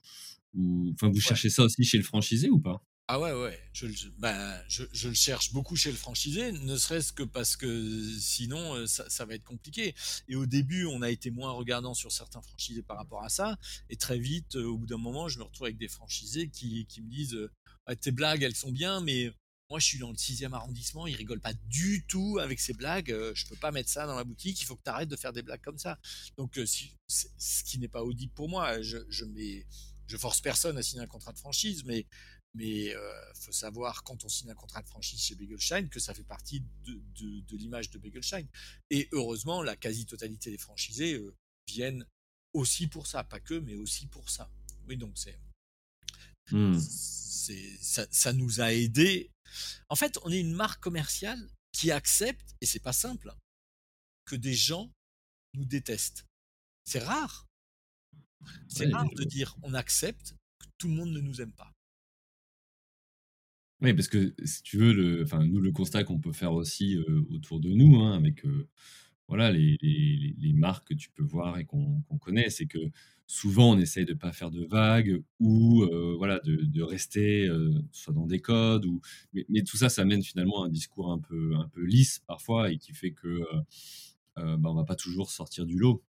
ou vous Ouais. cherchez ça aussi chez le franchisé ou pas? Ah ouais, ouais, je ben, je je le cherche beaucoup chez le franchisé, ne serait-ce que parce que sinon, heu, ça ça va être compliqué et au début, on a été moins regardant sur certains franchisés par rapport à ça et très vite, heu, au bout d'un moment, je me retrouve avec des franchisés qui qui me disent, heu: «Ah tes blagues, elles sont bien, mais moi je suis dans le 6e arrondissement, ils rigolent pas du tout avec ces blagues, je peux pas mettre ça dans la boutique, il faut que tu arrêtes de faire des blagues comme ça». Donc si ce qui n'est pas audible pour moi, je je mets je force personne à signer un contrat de franchise, mais mais euh, faut savoir quand on signe un contrat de franchise chez Begelstein que ça fait partie de, de, de l'image de Begelstein. Et heureusement, la quasi-totalité des franchisés euh, viennent aussi pour ça, pas que, mais aussi pour ça. Oui, donc c'est, Mmh. c'est ça, ça nous a aidé. En fait, on est une marque commerciale qui accepte, et c'est pas simple, que des gens nous détestent. C'est rare. C'est Ouais, rare de dire on accepte que tout le monde ne nous aime pas. Oui, parce que si tu veux, le enfin, nous, le constat qu'on peut faire aussi, heu, autour de nous, hein, avec, heu, voilà, les marques que tu peux voir et qu'on connaît, c'est que souvent, on essaye de pas faire de vagues ou, heu, voilà, de rester, soit dans des codes ou mais tout ça, ça mène finalement à un discours un peu un peu lisse parfois et qui fait que, heu, bah, on va pas toujours sortir du lot.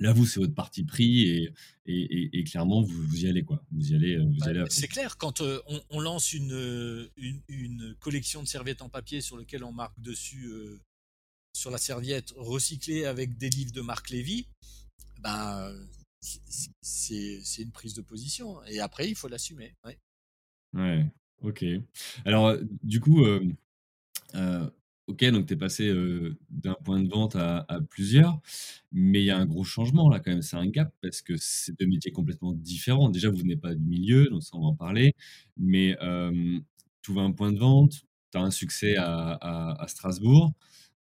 Là, vous, c'est votre parti pris et et et et clairement, vous vous y allez, quoi. Vous y allez, heu, vous Bah, allez c'est clair, quand euh, on, on lance une, euh, une, une collection de serviettes en papier sur lequel on marque dessus euh, sur la serviette recyclée avec des livres de Marc Lévy, ben, c'est une prise de position. Et après, il faut l'assumer. Ouais. Ouais, OK. Alors, du coup, OK, donc tu es passé, heu, d'un point de vente à plusieurs, mais il y a un gros changement là quand même, c'est un gap parce que c'est 2 métiers complètement différents. Déjà, vous venez pas du milieu, donc ça on va en parler, mais hem, tu ouvres un point de vente, tu as un succès à Strasbourg,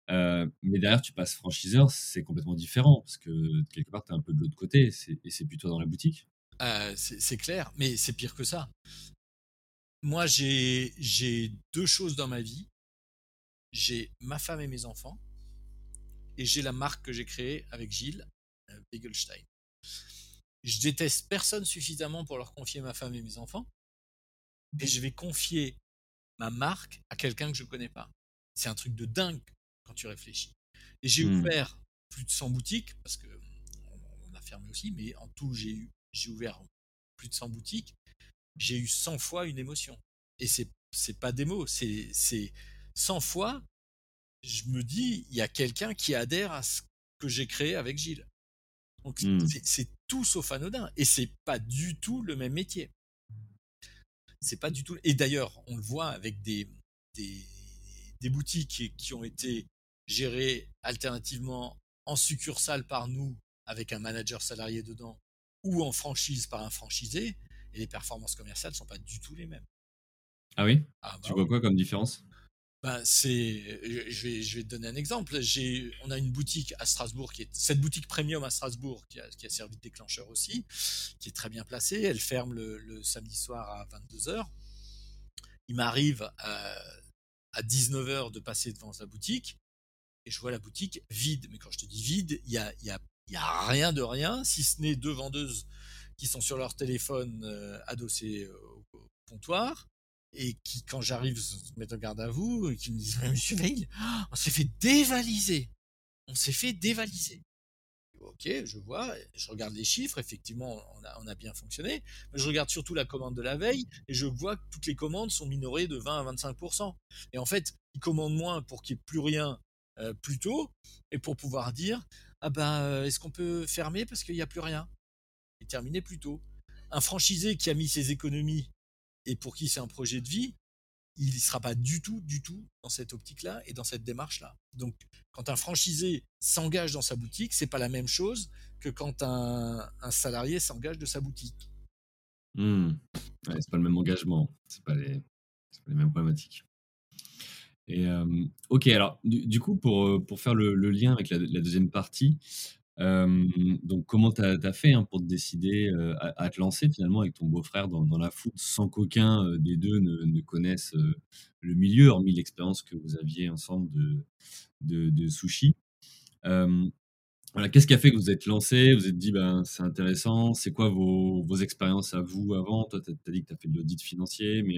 heu, mais derrière tu passes franchiseur, c'est complètement différent parce que quelque part tu es un peu de l'autre côté, et c'est plutôt dans la boutique? Euh, c'est clair, mais c'est pire que ça. Moi, j'ai deux choses dans ma vie. J'ai ma femme et mes enfants, et j'ai la marque que j'ai créée avec Gilles, euh, Begelstein. Je déteste personne suffisamment pour leur confier ma femme et mes enfants, et je vais confier ma marque à quelqu'un que je connais pas. C'est un truc de dingue quand tu réfléchis. Et j'ai Mmh. ouvert plus de 100 boutiques, parce que on a fermé aussi, mais en tout, j'ai eu, j'ai ouvert plus de 100 boutiques. J'ai eu 100 fois une émotion. Et c'est, c'est pas des mots, c'est, c'est 100 fois, je me dis, il y a quelqu'un qui adhère à ce que j'ai créé avec Gilles. Donc, Mmh. c'est, tout sauf anodin. Et c'est pas du tout le même métier. C'est pas du tout. Et d'ailleurs, on le voit avec des, des, des boutiques qui ont été gérées alternativement en succursale par nous, avec un manager salarié dedans, ou en franchise par un franchisé, et les performances commerciales sont pas du tout les mêmes. Ah oui? Ah Tu bah vois oui. quoi comme différence? Ben, c'est, je vais, je vais te donner un exemple. J'ai, on a une boutique à Strasbourg qui est cette boutique premium à Strasbourg qui a, qui a servi de déclencheur aussi, qui est très bien placée. Elle ferme le, samedi soir à 22 heures. Il m'arrive à, à 19 heures de passer devant la boutique et je vois la boutique vide. Mais quand je te dis vide, il y a, y a, y a rien de rien, si ce n'est deux vendeuses qui sont sur leur téléphone euh, adossées au, au comptoir et qui, quand j'arrive, se mettent en garde à vous et qui me disent Monsieur Veil, on s'est fait dévaliser. On s'est fait dévaliser. Ok, je vois, je regarde les chiffres, effectivement, on a, bien fonctionné, mais je regarde surtout la commande de la veille et je vois que toutes les commandes sont minorées de 20 à 25%. Et en fait, ils commandent moins pour qu'il n'y ait plus rien euh, plus tôt et pour pouvoir dire Ah ben, euh, est-ce qu'on peut fermer parce qu'il n'y a plus rien? Et terminer plus tôt. Un franchisé qui a mis ses économies et pour qui c'est un projet de vie, il ne sera pas du tout, du tout dans cette optique-là et dans cette démarche-là. Donc, quand un franchisé s'engage dans sa boutique, c'est pas la même chose que quand un, salarié s'engage de sa boutique. Mmh. Ouais, c'est pas le même engagement, c'est pas les pas les mêmes problématiques. Et ok, alors du, coup, pour, pour faire le, lien avec la, deuxième partie, donc comment tu as, fait hein, pour te décider à, te lancer finalement avec ton beau-frère dans, la foot sans qu'aucun des deux ne, connaisse le milieu, hormis l'expérience que vous aviez ensemble de, de, sushi. Qu'est-ce qui a fait que vous êtes lancé? Vous êtes dit, ben, c'est intéressant. C'est quoi vos, expériences à vous avant? Toi, tu as, dit que tu as fait de l'audit financier, mais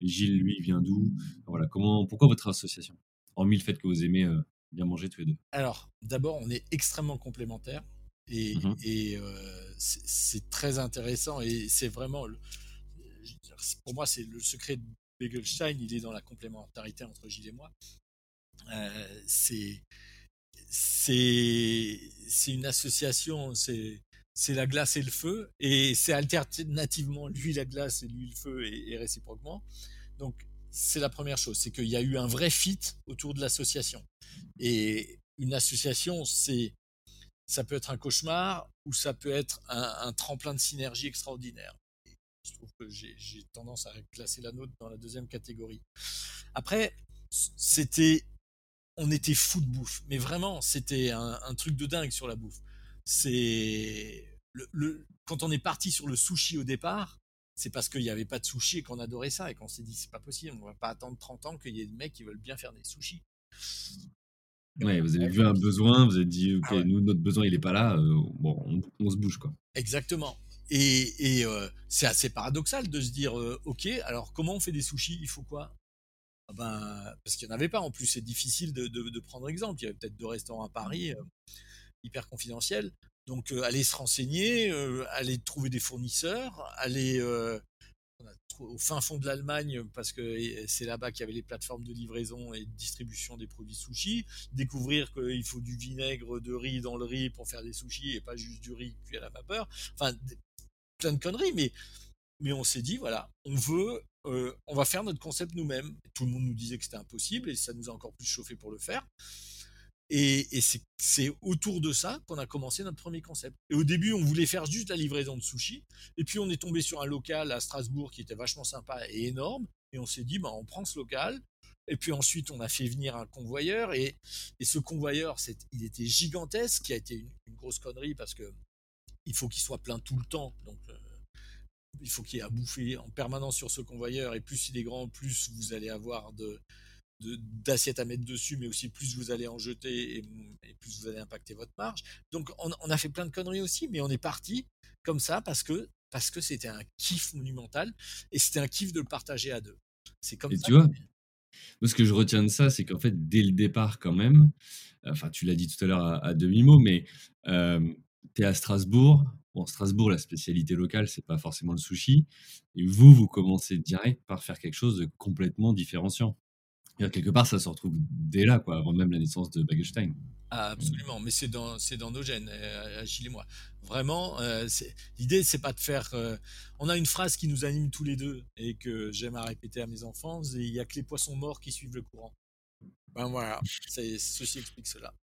Gilles, lui, vient d'où? Voilà, pourquoi votre association? Hormis le fait que vous aimez bien manger tous les deux. Alors, d'abord, on est extrêmement complémentaires et, et euh, c'est très intéressant et c'est vraiment, le, pour moi, c'est le secret de Begelstein, il est dans la complémentarité entre Gilles et moi. c'est c'est une association, c'est la glace et le feu, et c'est alternativement lui la glace et lui le feu, et, réciproquement. Donc c'est la première chose, c'est qu'il y a eu un vrai fit autour de l'association. Et une association, c'est ça peut être un cauchemar ou ça peut être un, tremplin de synergie extraordinaire. je trouve que j'ai tendance à classer la nôtre dans la deuxième catégorie. Après, c'était on était fou de bouffe. Mais vraiment, c'était un, truc de dingue sur la bouffe. C'est le, quand on est parti sur le sushi au départ, c'est parce qu'il n'y avait pas de sushi et qu'on adorait ça et qu'on s'est dit c'est pas possible, on va pas attendre 30 ans qu'il y ait des mecs qui veulent bien faire des sushis. Ouais, vous avez vu un besoin, vous avez dit ok, ah nous notre besoin il est pas là, euh, bon, on, se bouge quoi. Exactement. Et, euh, c'est assez paradoxal de se dire euh, ok, alors comment on fait des sushis Il faut quoi? Ah ben, parce qu'il n'y en avait pas en plus, c'est difficile de, prendre exemple. Il y avait peut-être deux restaurants à Paris, hyper confidentiels. Donc euh, aller se renseigner, euh, aller trouver des fournisseurs, aller au fin fond de l'Allemagne, parce que c'est là-bas qu'il y avait les plateformes de livraison et de distribution des produits sushis, découvrir qu'il faut du vinaigre de riz dans le riz pour faire des sushis et pas juste du riz cuit à la vapeur. Enfin, plein de conneries, mais, mais on s'est dit, voilà, on veut euh, on va faire notre concept nous-mêmes. Tout le monde nous disait que c'était impossible et ça nous a encore plus chauffé pour le faire. Et, c'est autour de ça qu'on a commencé notre premier concept. Et au début, on voulait faire juste la livraison de sushi. Et puis, on est tombé sur un local à Strasbourg qui était vachement sympa et énorme. Et on s'est dit, bah, on prend ce local. Et puis ensuite, on a fait venir un convoyeur. Et, ce convoyeur, il était gigantesque, qui a été une, grosse connerie parce que il faut qu'il soit plein tout le temps. Donc, euh, il faut qu'il y ait à bouffer en permanence sur ce convoyeur, et plus il est grand, plus vous allez avoir de, d'assiettes à mettre dessus, mais aussi plus vous allez en jeter et, plus vous allez impacter votre marge. Donc on, a fait plein de conneries aussi, mais on est parti comme ça parce que parce que c'était un kiff monumental et c'était un kiff de le partager à deux. C'est comme et ça. Tu vois, moi ce que je retiens de ça, c'est qu'en fait dès le départ quand même, enfin tu l'as dit tout à l'heure à, demi mot, mais euh, tu es à Strasbourg, Bon, Strasbourg, la spécialité locale, c'est pas forcément le sushi. Et vous, vous commencez direct par faire quelque chose de complètement différenciant. Quelque part, ça se retrouve dès là, quoi, avant même la naissance de Bagelstein. Absolument, mais c'est dans, nos gènes, euh, Achille et moi. Vraiment, euh, l'idée, c'est pas de faire. Euh, on a une phrase qui nous anime tous les deux et que j'aime à répéter à mes enfants il y a que les poissons morts qui suivent le courant. Ben voilà, ceci explique cela.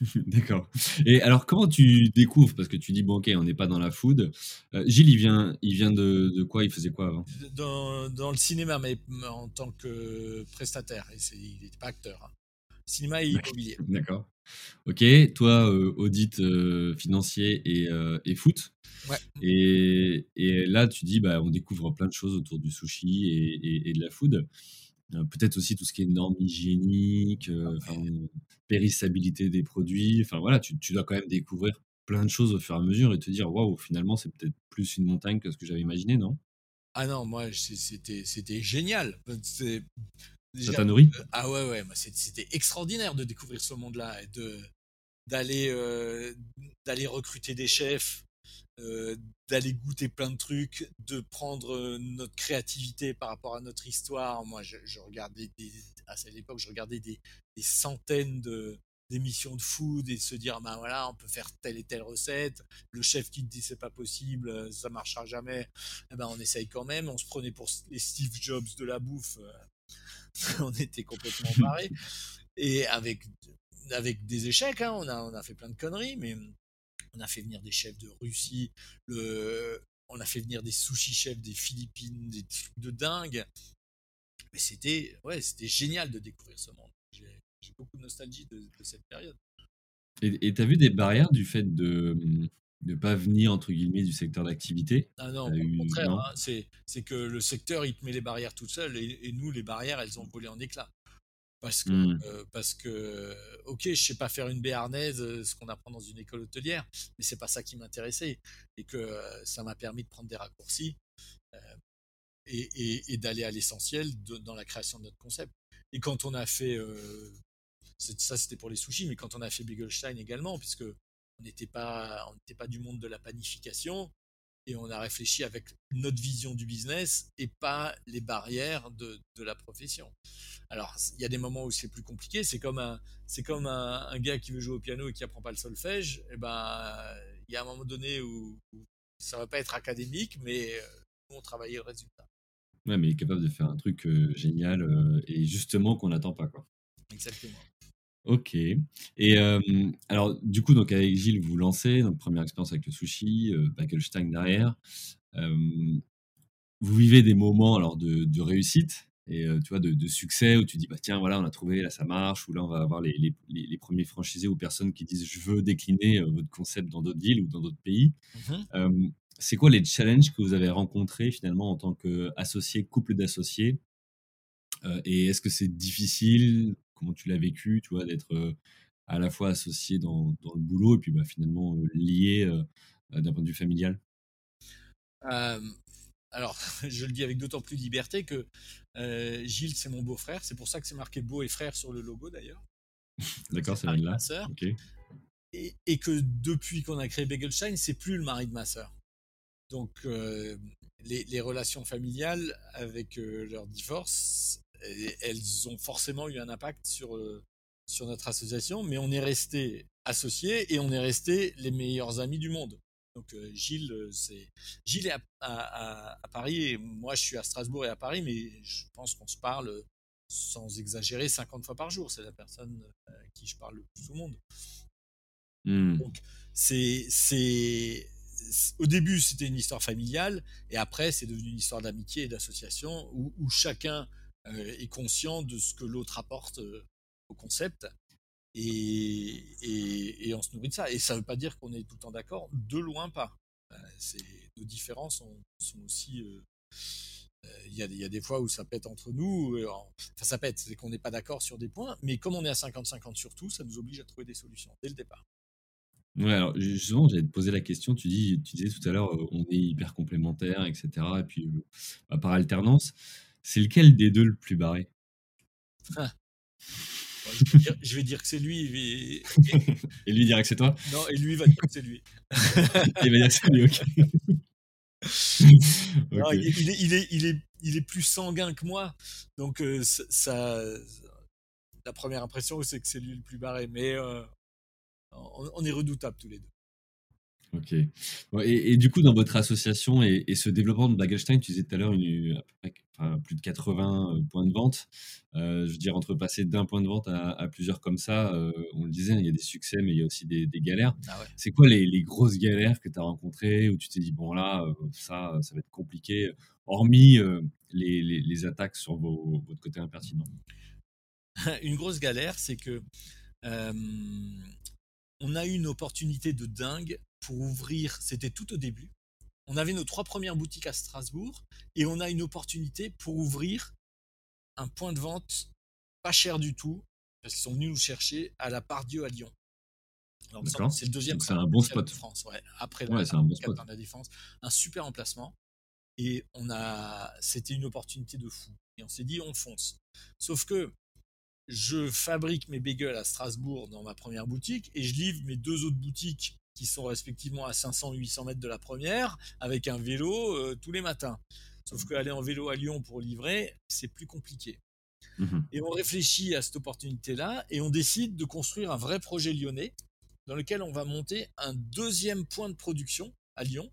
D'accord. Et alors, comment tu découvres Parce que tu dis, bon, ok, on n'est pas dans la food. Euh, Gilles, il vient, il vient de, quoi? Il faisait quoi avant? Dans, le cinéma, mais en tant que prestataire. Et il n'était pas acteur. Hein. Cinéma et immobilier. D'accord. Ok, toi, euh, audit euh, financier et, foot. Ouais. Et, là, tu dis, bah, on découvre plein de choses autour du sushi et, et de la food. Peut-être aussi tout ce qui est normes hygiéniques, ah périssabilité des produits. Enfin voilà, tu, dois quand même découvrir plein de choses au fur et à mesure et te dire waouh, finalement, c'est peut-être plus une montagne que ce que j'avais imaginé, non? Ah non, moi, c'était, c'était génial. Ça t'a nourri? Ah ouais, ouais, c'était extraordinaire de découvrir ce monde-là et de, d'aller, d'aller recruter des chefs, d'aller goûter plein de trucs, de prendre notre créativité par rapport à notre histoire. Moi, je, regardais à l'époque, je regardais des, centaines de d'émissions de food et se dire ben voilà on peut faire telle et telle recette. Le chef qui te dit c'est pas possible ça marchera jamais. Eh ben on essaye quand même. On se prenait pour les Steve Jobs de la bouffe on était complètement barré et avec avec des échecs hein, on a on a fait plein de conneries mais on a fait venir des chefs de Russie, le, on a fait venir des sushi chefs des Philippines, des trucs de dingue. Mais c'était ouais, c'était génial de découvrir ce monde. J'ai beaucoup de nostalgie de, cette période. Et tu as vu des barrières du fait de ne pas venir entre guillemets du secteur d'activité? Ah non, au contraire, hein, c'est que le secteur il te met les barrières tout seul et, nous les barrières elles ont volé en éclats. Parce que, mmh. euh, parce que, ok, je sais pas faire une béarnaise, euh, ce qu'on apprend dans une école hôtelière, mais c'est pas ça qui m'intéressait. Et que euh, ça m'a permis de prendre des raccourcis et, d'aller à l'essentiel dans la création de notre concept. Et quand on a fait, ça c'était pour les sushis, mais quand on a fait Beaglestein également, puisque on n'était pas, on n'était pas du monde de la panification, et on a réfléchi avec notre vision du business et pas les barrières de, de la profession. Alors, il y a des moments où c'est plus compliqué. C'est comme un, c'est comme un, gars qui veut jouer au piano et qui apprend pas le solfège. Et eh ben, il y a un moment donné où, ça va pas être académique, mais euh, on travaille le résultat. Ouais, mais il est capable de faire un truc euh, génial euh, et justement qu'on n'attend pas, quoi. Exactement. Ok. Et alors, du coup, donc avec Gilles, vous lancez, donc première expérience avec le sushi, euh, Backelstein derrière. vous vivez des moments alors de, réussite et tu vois de, succès où tu dis bah tiens voilà on a trouvé là ça marche ou là on va avoir les, les, premiers franchisés ou personnes qui disent je veux décliner votre concept dans d'autres villes ou dans d'autres pays. Mmh c'est quoi les challenges que vous avez rencontrés finalement en tant qu'associé, couple d'associés? Et est-ce que c'est difficile comment tu l'as vécu, tu vois, d'être à la fois associé dans, le boulot et puis bah, finalement lié d'un point de vue familial? Alors, je le dis avec d'autant plus de liberté que Gilles, c'est mon beau-frère. C'est pour ça que c'est marqué beau et frère sur le logo d'ailleurs. D'accord, c'est là. Et, et, que depuis qu'on a créé Begelstein, c'est plus le mari de ma sœur. Donc, les, les, relations familiales avec leur divorce, elles ont forcément eu un impact sur, euh, sur notre association, mais on est resté associés et on est resté les meilleurs amis du monde. Donc euh, Gilles, euh, c'est Gilles est à, Paris et moi je suis à Strasbourg et à Paris, mais je pense qu'on se parle sans exagérer 50 fois par jour. C'est la personne à qui je parle le plus au monde. Hmm. Donc c'est c'est au début c'était une histoire familiale et après c'est devenu une histoire d'amitié et d'association où, où, chacun est conscient de ce que l'autre apporte euh, au concept. Et, et, on se nourrit de ça. Et ça ne veut pas dire qu'on est tout le temps d'accord, de loin pas. Euh, nos différences sont, aussi. Il y, a, y, a, des fois où ça pète entre nous. Ça pète, c'est qu'on n'est pas d'accord sur des points. Mais comme on est à 50-50 sur tout, ça nous oblige à trouver des solutions dès le départ. Ouais, alors justement, j'allais te poser la question. Tu, dis, tu disais tout à l'heure, on est hyper complémentaires, etc. Et puis, bah, par alternance. C'est lequel des deux le plus barré? Ah. je, vais dire, que c'est lui. Et... et lui dire que c'est toi? Non, et lui va dire que c'est lui. il va dire que c'est lui, ok. il, est, il, est, il, est, il, est, plus sanguin que moi. Donc, euh, ça, la première impression, c'est que c'est lui le plus barré. Mais euh, on, on, est redoutables tous les deux. Ok. Et, du coup, dans votre association et, ce développement de Bagelstein, tu disais tout à l'heure plus de 80 euh, points de vente. Euh, je veux dire, entre passer d'un point de vente à, plusieurs comme ça, euh, on le disait, il y a des succès, mais il y a aussi des, galères. Ah C'est quoi les, grosses galères que tu as rencontrées où tu t'es dit, bon là, ça, ça va être compliqué, hormis les, attaques sur votre côté impertinent? Une grosse galère, c'est que on a eu une opportunité de dingue pour ouvrir, c'était tout au début. On avait nos trois premières boutiques à Strasbourg et on a une opportunité pour ouvrir un point de vente pas cher du tout, parce qu'ils sont venus nous chercher à la Pardieu à Lyon. C'est le deuxième. C'est un bon spot. De France, Après la, un bon spot. la défense, un super emplacement. Et on a, c'était une opportunité de fou. Et on s'est dit, on fonce. Sauf que je fabrique mes bagels à Strasbourg dans ma première boutique et je livre mes deux autres boutiques qui sont respectivement à 500 800 mètres de la première avec un vélo euh, tous les matins. Sauf qu'aller en vélo à Lyon pour livrer, c'est plus compliqué. Mmh et on réfléchit à cette opportunité-là et on décide de construire un vrai projet lyonnais dans lequel on va monter un deuxième point de production à Lyon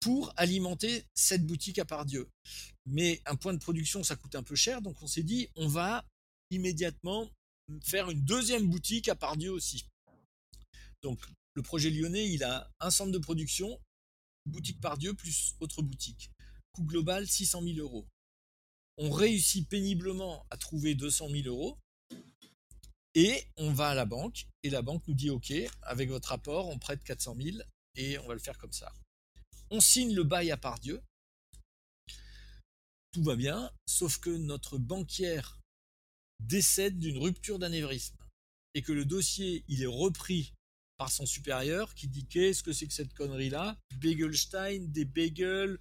pour alimenter cette boutique à Pardieu. Mais un point de production, ça coûte un peu cher, donc on s'est dit, on va immédiatement faire une deuxième boutique à Pardieu aussi. Donc le projet lyonnais, il a un centre de production, boutique Pardieu plus autre boutique. Coût global 600 000 euros. On réussit péniblement à trouver 200 000 euros. Et on va à la banque, et la banque nous dit OK, avec votre rapport, on prête 400 000 et on va le faire comme ça. On signe le bail à part Dieu. Tout va bien, sauf que notre banquière décède d'une rupture d'anévrisme et que le dossier, il est repris par son supérieur qui dit qu'est-ce que c'est que cette connerie-là? Begelstein, des bagels,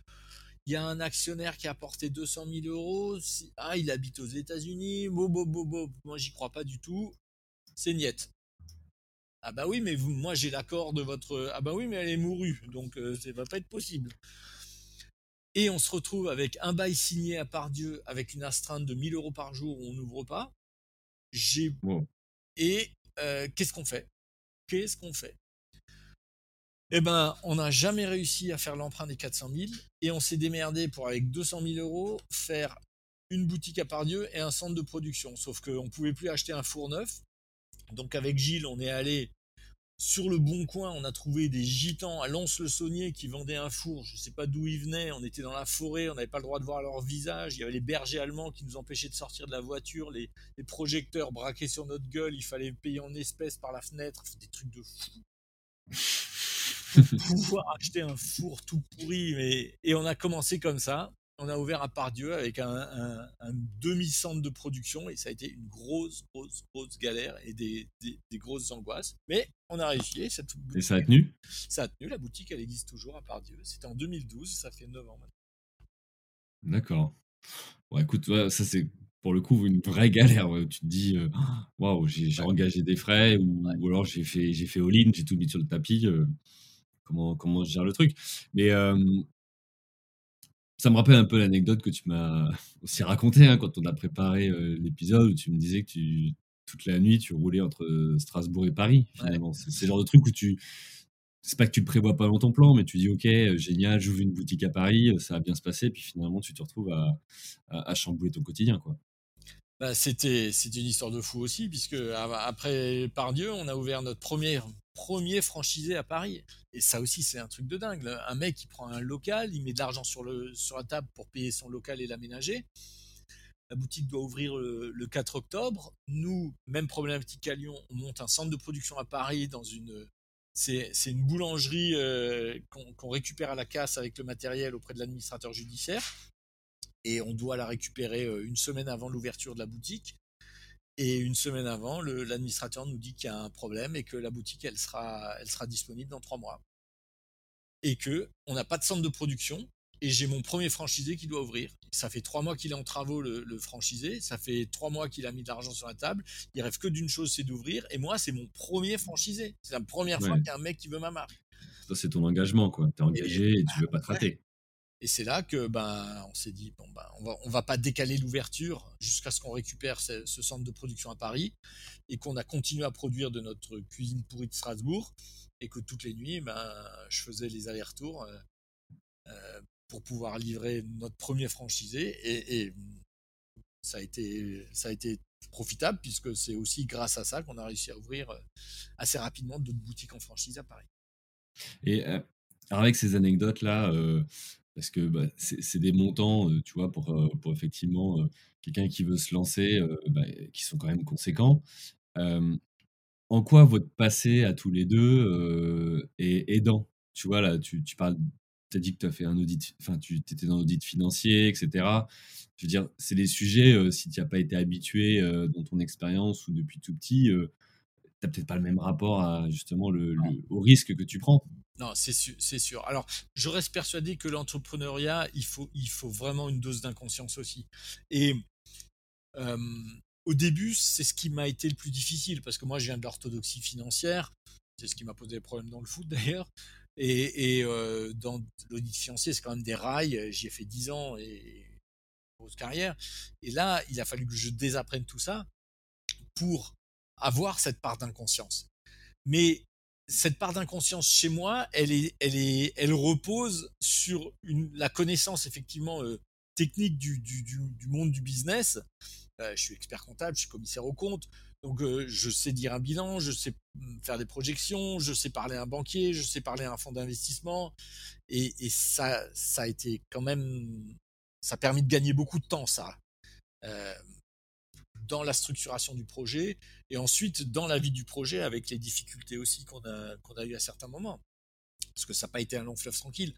il y a un actionnaire qui a apporté 200 000 euros, ah, il habite aux États-Unis, bo, bo, bo, moi j'y crois pas du tout, c'est niette. Ah bah oui, mais moi j'ai l'accord de votre... Ah bah oui, mais elle est mourue, donc euh, ça va pas être possible. Et on se retrouve avec un bail signé à part Dieu, avec une astreinte de 1000 euros par jour. Où on n'ouvre pas. J'ai... Et euh, qu'est-ce qu'on fait? Qu'est-ce qu'on fait? Eh ben, on n'a jamais réussi à faire l'emprunt des 400 000 et on s'est démerdé pour, avec 200 000 euros, faire une boutique à part Dieu et un centre de production. Sauf qu'on ne pouvait plus acheter un four neuf donc avec Gilles, on est allé sur le bon coin, on a trouvé des gitans à Lons-le-Saunier qui vendaient un four, je ne sais pas d'où ils venaient, on était dans la forêt, on n'avait pas le droit de voir leur visage, il y avait les bergers allemands qui nous empêchaient de sortir de la voiture, les, projecteurs braqués sur notre gueule, il fallait payer en espèces par la fenêtre, des trucs de fou. pouvoir acheter un four tout pourri, et on a commencé comme ça, on a ouvert à Pardieu avec un, demi-centre de production et ça a été une grosse, grosse, grosse galère et des, grosses angoisses. Mais on a réussi. Cette et ça a tenu? Ça a tenu. La boutique, elle existe toujours à Pardieu. C'était en 2012, ça fait 9 ans maintenant. D'accord. Bon, écoute, ça c'est pour le coup une vraie galère. Tu te dis, euh, waouh, j'ai engagé des frais ou, alors j'ai fait, j'ai fait all-in, j'ai tout mis sur le tapis. Euh, comment, comment je gère le truc? Mais euh, ça me rappelle un peu l'anecdote que tu m'as aussi racontée hein, quand on a préparé euh, l'épisode où tu me disais que tu, toute la nuit tu roulais entre Strasbourg et Paris. Finalement, c'est le genre de truc où tu c'est pas que tu le prévois pas dans ton plan, mais tu dis ok, génial, j'ouvre une boutique à Paris, ça va bien se passer, puis finalement tu te retrouves à, à chambouler ton quotidien, quoi. Bah, c'était une histoire de fou aussi, puisque après Pardieu, on a ouvert notre premier, premier franchisé à Paris. Et ça aussi, c'est un truc de dingue. Un mec, qui prend un local, il met de l'argent sur, la table pour payer son local et l'aménager. La boutique doit ouvrir le, 4 octobre. Nous, même problématique à Lyon, on monte un centre de production à Paris dans une. C'est une boulangerie euh, qu'on récupère à la casse avec le matériel auprès de l'administrateur judiciaire et on doit la récupérer euh, une semaine avant l'ouverture de la boutique. Et une semaine avant, l'administrateur nous dit qu'il y a un problème et que la boutique, elle sera, elle sera disponible dans trois mois. Et que on n'a pas de centre de production. Et j'ai mon premier franchisé qui doit ouvrir. Ça fait trois mois qu'il est en travaux, le, franchisé. Ça fait trois mois qu'il a mis de l'argent sur la table. Il rêve que d'une chose, c'est d'ouvrir. Et moi, c'est mon premier franchisé. C'est la première fois qu'il y a un mec qui veut ma marque. Ça, c'est ton engagement, quoi. es engagé et, tu veux pas te rater. Et c'est là que ben on s'est dit bon ben on va on va pas décaler l'ouverture jusqu'à ce qu'on récupère ce, centre de production à Paris et qu'on a continué à produire de notre cuisine pourrie de Strasbourg et que toutes les nuits ben je faisais les allers-retours euh, euh, pour pouvoir livrer notre premier franchisé et, ça a été ça a été profitable puisque c'est aussi grâce à ça qu'on a réussi à ouvrir euh, assez rapidement d'autres boutiques en franchise à Paris. Et avec ces anecdotes là, parce que bah, c'est des montants, tu vois, pour, pour effectivement quelqu'un qui veut se lancer, bah, qui sont quand même conséquents. en quoi votre passé à tous les deux est aidant? Tu vois, là, tu, tu parles, tu as dit que tu as fait un audit, enfin, tu étais dans l'audit financier, etc. Je veux dire, c'est des sujets, si tu n'as pas été habitué dans ton expérience ou depuis tout petit, tu n'as peut-être pas le même rapport à justement le, au risque que tu prends. Non, c'est sûr, c'est sûr. Alors, je reste persuadé que l'entrepreneuriat, il faut, il faut vraiment une dose d'inconscience aussi. Et au début, c'est ce qui m'a été le plus difficile parce que moi, je viens de l'orthodoxie financière. C'est ce qui m'a posé des problèmes dans le foot d'ailleurs. Et, dans l'audit financier, c'est quand même des rails. J'y ai fait 10 ans et grosse carrière. Et là, il a fallu que je désapprenne tout ça pour avoir cette part d'inconscience. Mais cette part d'inconscience chez moi, elle, est, elle, est, elle repose sur une, la connaissance effectivement euh, technique du, du, du, monde du business. Euh, je suis expert comptable, je suis commissaire au compte, donc euh, je sais dire un bilan, je sais faire des projections, je sais parler à un banquier, je sais parler à un fonds d'investissement, et, et, ça, ça a été quand même, ça a permis de gagner beaucoup de temps, ça, dans la structuration du projet et ensuite dans la vie du projet avec les difficultés aussi qu'on a, qu'on a eu à certains moments. Parce que ça n'a pas été un long fleuve tranquille.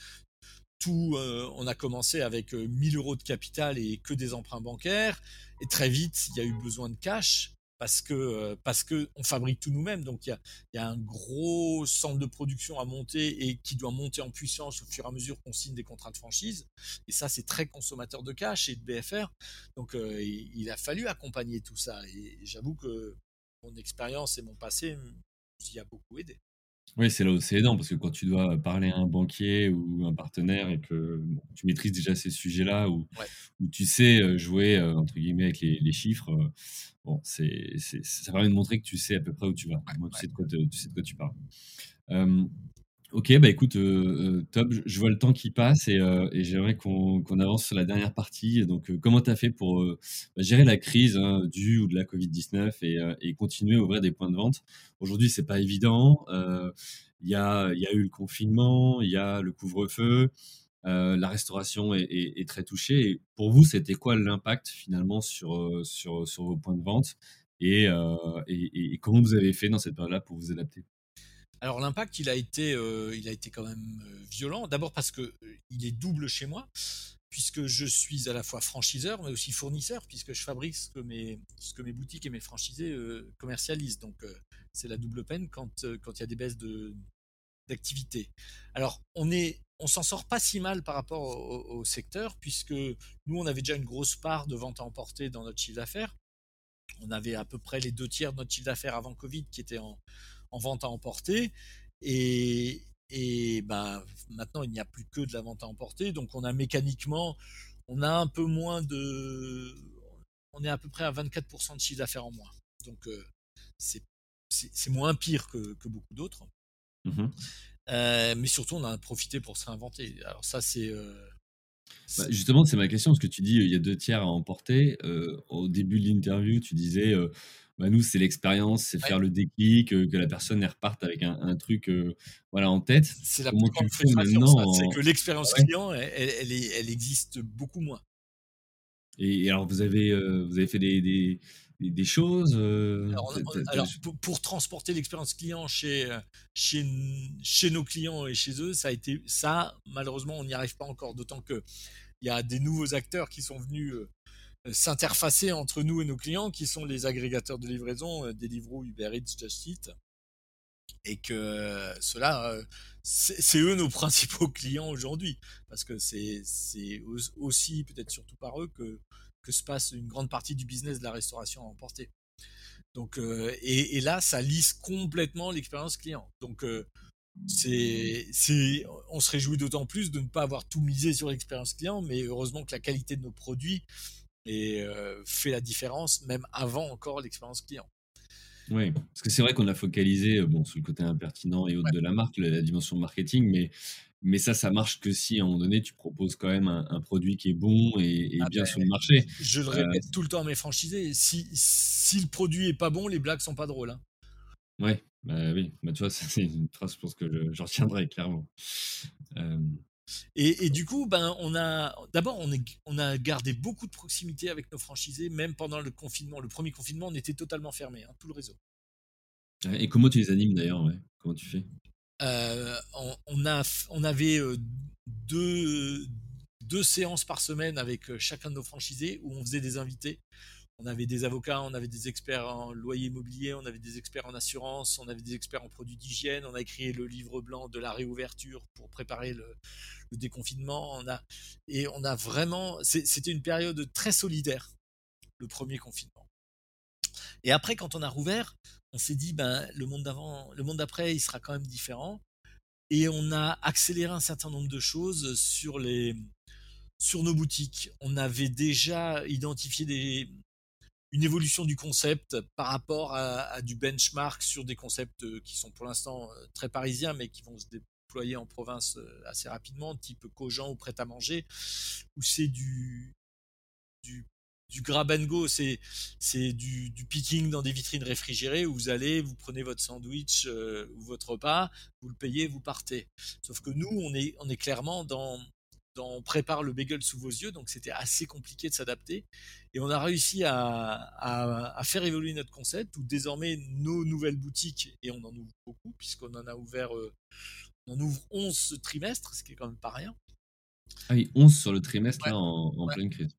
Tout, on a commencé avec 1000 euros de capital et que des emprunts bancaires. Et très vite, il y a eu besoin de cash parce que euh, parce que on fabrique tout nous-mêmes. Donc il y a, y a, un gros centre de production à monter et qui doit monter en puissance au fur et à mesure qu'on signe des contrats de franchise. Et ça, c'est très consommateur de cash et de BFR. Donc euh, il, a fallu accompagner tout ça. Et j'avoue que mon expérience et mon passé m'y a beaucoup aidé. Oui, c'est là où c'est aidant, parce que quand tu dois parler à un banquier ou un partenaire et que tu maîtrises déjà ces sujets-là, ou tu sais jouer entre guillemets avec les, chiffres, bon, c'est, ça permet de montrer que tu sais à peu près où tu vas. Moi, tu, sais de quoi tu sais de quoi tu parles. Ok, bah écoute, euh, euh, top, je vois le temps qui passe et, euh, j'aimerais qu'on avance sur la dernière partie. Donc, comment tu as fait pour bah, gérer la crise hein, du ou de la Covid-19 et, continuer à ouvrir des points de vente? Aujourd'hui, c'est pas évident. Il y, a, eu le confinement, il y a le couvre-feu, la restauration est, très touchée. Et pour vous, c'était quoi l'impact finalement sur, vos points de vente? Et, et comment vous avez fait dans cette période-là pour vous adapter? Alors l'impact, il a été, euh, il a été quand même euh, violent. D'abord parce que euh, il est double chez moi, puisque je suis à la fois franchiseur, mais aussi fournisseur, puisque je fabrique ce que mes, ce que mes boutiques et mes franchisés commercialisent. Donc c'est la double peine quand quand il y a des baisses de d'activité. Alors on est, on s'en sort pas si mal par rapport au, secteur, puisque nous on avait déjà une grosse part de vente à emporter dans notre chiffre d'affaires. On avait à peu près les deux tiers de notre chiffre d'affaires avant Covid qui était en, en vente à emporter. Et, et ben, maintenant, il n'y a plus que de la vente à emporter. Donc, on a mécaniquement, on a un peu moins de. On est à peu près à 24% de chiffre d'affaires en moins. Donc, euh, c'est moins pire que, que beaucoup d'autres. Mmh euh, mais surtout, on a profité pour se réinventer. Alors, ça, c'est. Euh, bah, justement, c'est ma question, parce que tu dis il y a deux tiers à emporter. au début de l'interview, tu disais bah, nous, c'est l'expérience, c'est faire le déclic, que la personne reparte avec un, truc voilà, en tête. C'est la plus grande frustration, c'est que l'expérience client, elle, elle, existe beaucoup moins. Et, alors, vous avez, vous avez fait des, des, choses Alors, pour, transporter l'expérience client chez, chez, chez nos clients et chez eux, ça a été ça, malheureusement, on n'y arrive pas encore, d'autant que il y a des nouveaux acteurs qui sont venus s'interfacer entre nous et nos clients, qui sont les agrégateurs de livraison, euh, Deliveroo, Uber Eats, Just Eat, et que euh, cela, euh, c'est eux nos principaux clients aujourd'hui, parce que c'est aussi, peut-être surtout par eux, que, que se passe une grande partie du business de la restauration à emporter. Donc, et, là, ça lisse complètement l'expérience client. Donc, c'est, on se réjouit d'autant plus de ne pas avoir tout misé sur l'expérience client, mais heureusement que la qualité de nos produits et euh, fait la différence même avant encore l'expérience client. Oui, parce que c'est vrai qu'on a focalisé euh, bon, sur le côté impertinent et autre de la marque, la, dimension marketing, mais, mais ça, ça marche que si à un moment donné, tu proposes quand même un, produit qui est bon et, ah bien ben, sur le marché. Je le répète euh, tout le temps à mes franchisés, si, si le produit est pas bon, les blagues sont pas drôles. Hein. Ouais, bah oui, bah, tu vois, c'est une phrase, je pense que j'en retiendrai clairement. Et, du coup, ben, on a d'abord on, on, a gardé beaucoup de proximité avec nos franchisés, même pendant le confinement. Le premier confinement, on était totalement fermé, hein, tout le réseau. Et comment tu les animes d'ailleurs Comment tu fais? Euh, on, a, on avait euh, deux, deux séances par semaine avec euh, chacun de nos franchisés où on faisait des invités on avait des avocats, on avait des experts en loyer immobilier, on avait des experts en assurance, on avait des experts en produits d'hygiène, on a écrit le livre blanc de la réouverture pour préparer le, déconfinement. On a, et on a vraiment, c'était une période très solidaire, le premier confinement. Et après, quand on a rouvert, on s'est dit, ben, le monde d'avant, le monde d'après, il sera quand même différent. Et on a accéléré un certain nombre de choses sur les, sur nos boutiques. On avait déjà identifié des, une évolution du concept par rapport à, du benchmark sur des concepts euh, qui sont pour l'instant euh, très parisiens, mais qui vont se déployer en province euh, assez rapidement, type Cogent ou prêt à manger, où c'est du, du, du grab and go, c'est, du, du, picking dans des vitrines réfrigérées où vous allez, vous prenez votre sandwich ou votre repas, vous le payez, vous partez. Sauf que nous, on est, on est clairement dans, on prépare le bagel sous vos yeux, donc c'était assez compliqué de s'adapter. Et on a réussi à, faire évoluer notre concept, où désormais nos nouvelles boutiques, et on en ouvre beaucoup, puisqu'on en a ouvert, euh, on ouvre 11 ce trimestre, ce qui est quand même pas rien. Ah oui, 11 sur le trimestre, là, en, pleine crise.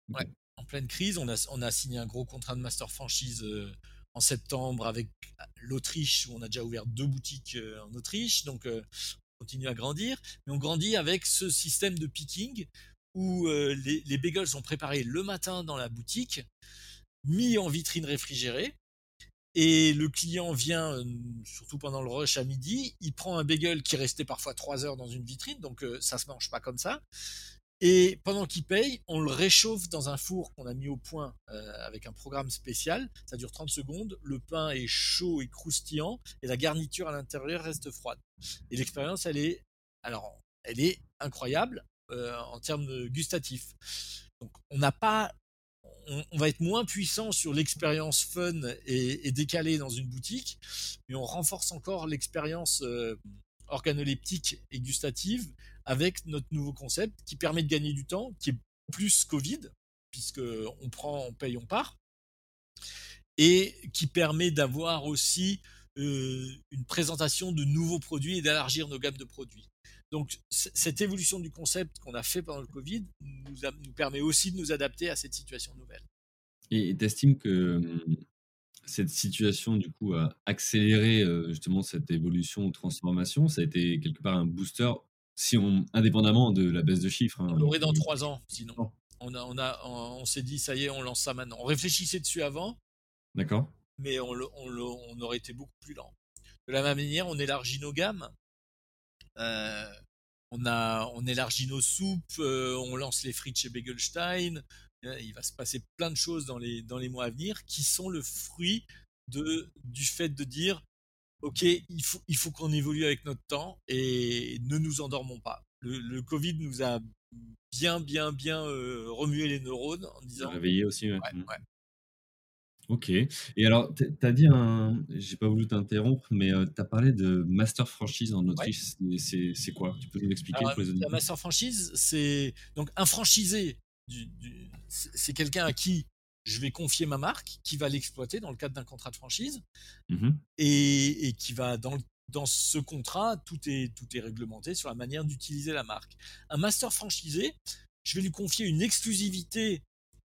en pleine crise, on a, on a signé un gros contrat de master franchise euh, en septembre avec l'Autriche, où on a déjà ouvert deux boutiques euh, en Autriche. Donc, continue à grandir, mais on grandit avec ce système de picking où euh, les, bagels sont préparés le matin dans la boutique, mis en vitrine réfrigérée, et le client vient, euh, surtout pendant le rush à midi, il prend un bagel qui restait parfois trois heures dans une vitrine, donc euh, ça se mange pas comme ça. Et pendant qu'il paye, on le réchauffe dans un four qu'on a mis au point euh, avec un programme spécial. Ça dure 30 secondes. Le pain est chaud et croustillant et la garniture à l'intérieur reste froide. Et l'expérience, elle est, alors, elle est incroyable euh, en termes gustatifs. Donc, on n'a pas, on, va être moins puissant sur l'expérience fun et, décalée dans une boutique, mais on renforce encore l'expérience euh, organoleptique et gustative avec notre nouveau concept qui permet de gagner du temps, qui est plus Covid, puisque on prend, on paye, on part, et qui permet d'avoir aussi euh, une présentation de nouveaux produits et d'élargir nos gammes de produits. Donc cette évolution du concept qu'on a fait pendant le Covid nous, permet aussi de nous adapter à cette situation nouvelle. Et tu estimes que hum, cette situation du coup a accéléré euh, justement cette évolution transformation? Ça a été quelque part un booster si on, indépendamment de la baisse de chiffres. Hein, on l'aurait dans trois ans, sinon. On, a, on, a, on, s'est dit, ça y est, on lance ça maintenant. On réfléchissait dessus avant. D'accord. Mais on, on, aurait été beaucoup plus lent. De la même manière, on élargit nos gammes. Euh, on, a, on élargit nos soupes. Euh, on lance les frites chez Begelstein. Euh, il va se passer plein de choses dans les, dans les mois à venir qui sont le fruit de, du fait de dire ok, il faut, il faut qu'on évolue avec notre temps et ne nous endormons pas. Le, Covid nous a bien, bien, bien euh, remué les neurones en disant. Réveillé aussi, ouais. Mmh. ouais, Ok. Et alors, tu as dit un. J'ai pas voulu t'interrompre, mais euh, tu as parlé de master franchise en Autriche. C'est quoi? Tu peux nous l'expliquer pour les La master franchise, c'est. Donc, un franchisé, du, c'est quelqu'un à qui je vais confier ma marque, qui va l'exploiter dans le cadre d'un contrat de franchise, mmh et, qui va dans, dans ce contrat, tout est, tout est réglementé sur la manière d'utiliser la marque. Un master franchisé, je vais lui confier une exclusivité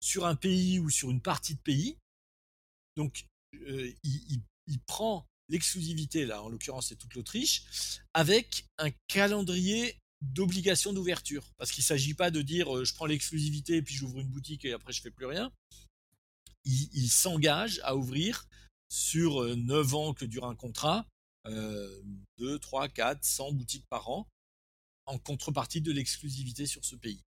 sur un pays ou sur une partie de pays. Donc, euh, il, il, prend l'exclusivité, là, en l'occurrence, c'est toute l'Autriche, avec un calendrier d'obligation d'ouverture. Parce qu'il ne s'agit pas de dire euh, je prends l'exclusivité puis j'ouvre une boutique et après je fais plus rien il, s'engage à ouvrir sur 9 euh, ans que dure un contrat, 2, 3, 4, 100 boutiques par an, en contrepartie de l'exclusivité sur ce pays.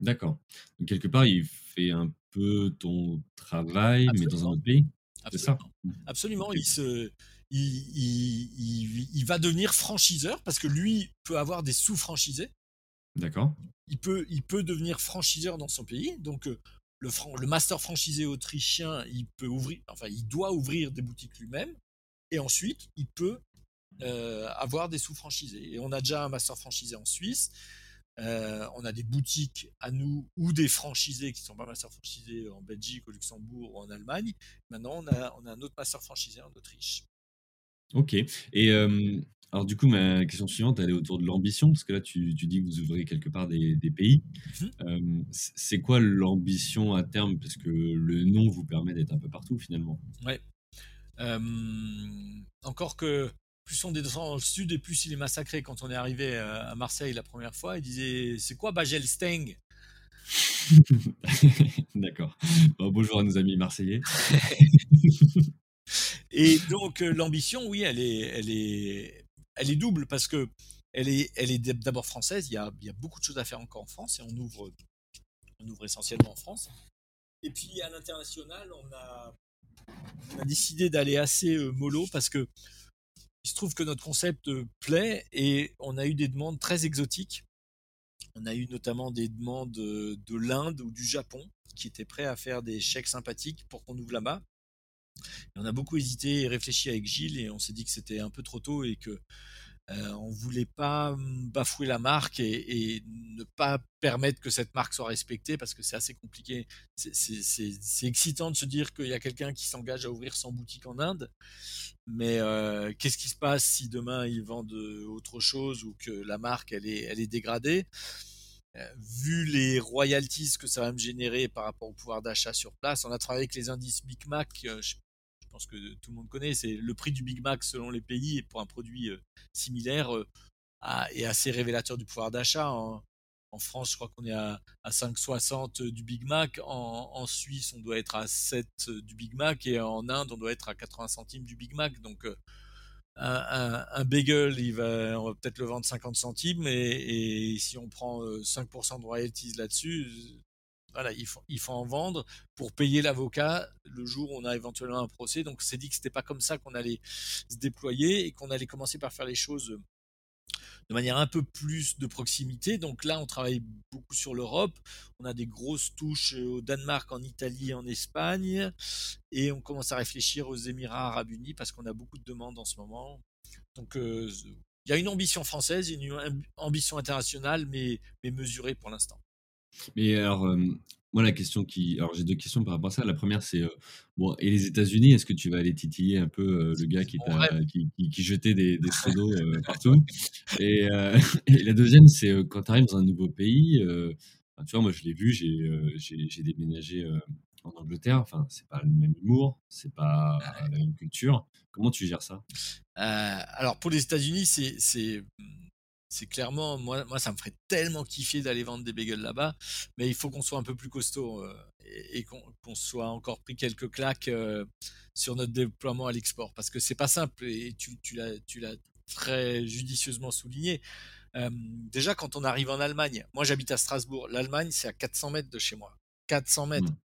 D'accord. Donc, quelque part, il fait un peu ton travail, mais dans un autre pays. C'est ça? Mmh. Absolument. Il, se, il, il, va devenir franchiseur parce que lui peut avoir des sous-franchisés. D'accord. Il peut, il peut devenir franchiseur dans son pays. Donc, le, master franchisé autrichien, il peut ouvrir, enfin, il doit ouvrir des boutiques lui-même, et ensuite, il peut euh, avoir des sous-franchisés. Et on a déjà un master franchisé en Suisse. Euh, on a des boutiques à nous ou des franchisés qui ne sont pas master franchisés en Belgique, au Luxembourg ou en Allemagne. Maintenant, on a, on a un autre master franchisé en Autriche. Ok. Et euh, alors du coup, ma question suivante, elle est autour de l'ambition, parce que là, tu, dis que vous ouvrez quelque part des, pays. Mmh c'est quoi l'ambition à terme? Parce que le nom vous permet d'être un peu partout finalement. Ouais. encore que plus on descend dans le sud et plus il est massacré. Quand on est arrivé à Marseille la première fois, il disait C'est quoi Bagel Steng? D'accord. bonjour à nos amis marseillais. et donc l'ambition, oui, elle est, elle est, elle est double parce que elle est, elle est d'abord française. Il y, a, il y a beaucoup de choses à faire encore en France et on ouvre, on ouvre essentiellement en France. Et puis à l'international, on a, décidé d'aller assez euh, mollo parce que il se trouve que notre concept euh, plaît et on a eu des demandes très exotiques. On a eu notamment des demandes euh, de l'Inde ou du Japon qui étaient prêts à faire des chèques sympathiques pour qu'on ouvre là-bas. On a beaucoup hésité et réfléchi avec Gilles et on s'est dit que c'était un peu trop tôt et que Heu, on voulait pas, mmh, bafouer la marque et ne pas permettre que cette marque soit respectée parce que c'est assez compliqué. C'est excitant de se dire qu'il y a quelqu'un qui s'engage à ouvrir 100 boutiques en Inde, mais heu, qu'est-ce qui se passe si demain ils vendent, heu, autre chose ou que la marque elle est dégradée? Heu, vu les royalties que ça va me générer par rapport au pouvoir d'achat sur place, on a travaillé avec les indices Big Mac, pense que tout le monde connaît, c'est le prix du Big Mac selon les pays et pour un produit, heu, similaire, heu, a est assez révélateur du pouvoir d'achat. En en France, je crois qu'on est à à 5,60 du Big Mac. En Suisse, on doit être à 7 du Big Mac et en Inde, on doit être à 80 centimes du Big Mac. Donc, un bagel, on va peut-être le vendre 50 centimes et et si on prend, heu, 5% de royalties là-dessus, il faut en vendre pour payer l'avocat le jour où on a éventuellement un procès. Donc, on s'est dit que c'était pas comme ça qu'on allait se déployer et qu'on allait commencer par faire les choses, de manière un peu plus de proximité. Donc là, on travaille beaucoup sur l'Europe. On a des grosses touches, heu, au Danemark, en Italie, en Espagne et on commence à réfléchir aux Émirats arabes unis parce qu'on a beaucoup de demandes en ce moment. Donc, heu, z il y a une ambition française, une am ambition internationale, mais mesurée pour l'instant. Mais alors, hem, moi la question qui alors j'ai 2 questions par rapport à ça. La 1re c'est, heu, bon et les États-Unis, est-ce que tu vas aller titiller un peu, heu, le gars qui mon t'a rêve. qui qui qui jetait des des Ouais. partout? Et la 2e c'est, quand tu arrives dans un nouveau pays, enfin tu vois, moi je l'ai vu, j'ai, heu, j'ai j'ai déménagé, en Angleterre, enfin c'est pas le même humour, c'est pas la même culture. Comment tu gères ça? Alors pour les États-Unis, c'est c'est, mmh, c'est clairement moi moi ça me ferait tellement kiffer d'aller vendre des bagels là-bas, mais il faut qu'on soit un peu plus costaud, heu, et et qu'on soit encore pris quelques claques, heu, sur notre déploiement à l'export. Parce que c'est pas simple et tu tu l'as très judicieusement souligné. Hem, déjà quand on arrive en Allemagne, moi j'habite à Strasbourg, l'Allemagne c'est à 400 m de chez moi. 400 m! Mmh.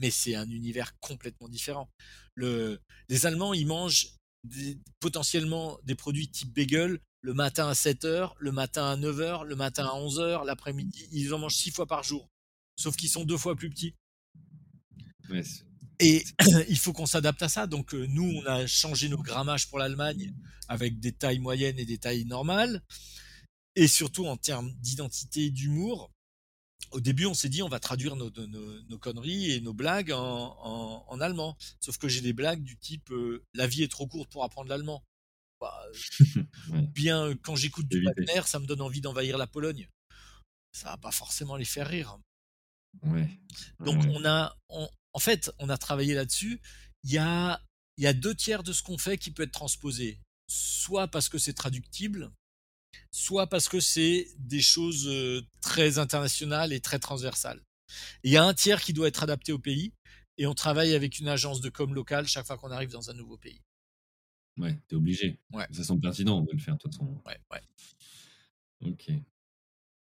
Mais c'est un univers complètement différent. Le les Allemands, ils mangent des potentiellement des produits type bagel le matin à 7:00, le matin à 9:00, le matin à 11:00, l'après-midi, ils en mangent 6 fois par jour. Sauf qu'ils sont 2 fois plus petits. Ouais, Et il faut qu'on s'adapte à ça. Donc, heu, nous, on a changé nos grammages pour l'Allemagne avec des tailles moyennes et des tailles normales et surtout en termes d'identité et d'humour. Au début, on s'est dit: «On va traduire nos de nos nos conneries et nos blagues en en en allemand». Sauf que j'ai des blagues du type, heu: «La vie est trop courte pour apprendre l'allemand». Bah, Ouais. ou bien, «Quand j'écoute du. Wagner, ça me donne envie d'envahir la Pologne». Ça va pas forcément les faire rire. Ouais. Ouais, Donc ouais. on a on en fait, on a travaillé là-dessus. Il y a il y a 2/3 de ce qu'on fait qui peut être transposé. Soit parce que c'est traductible, soit parce que c'est des choses, heu, très internationales et très transversales. Et il y a 1/3 qui doit être adapté au pays et on travaille avec une agence de com locale chaque fois qu'on arrive dans un nouveau pays. Ouais, tu es obligé. Ouais. Ça semble pertinent de le faire de toute façon. Ouais, ouais. OK.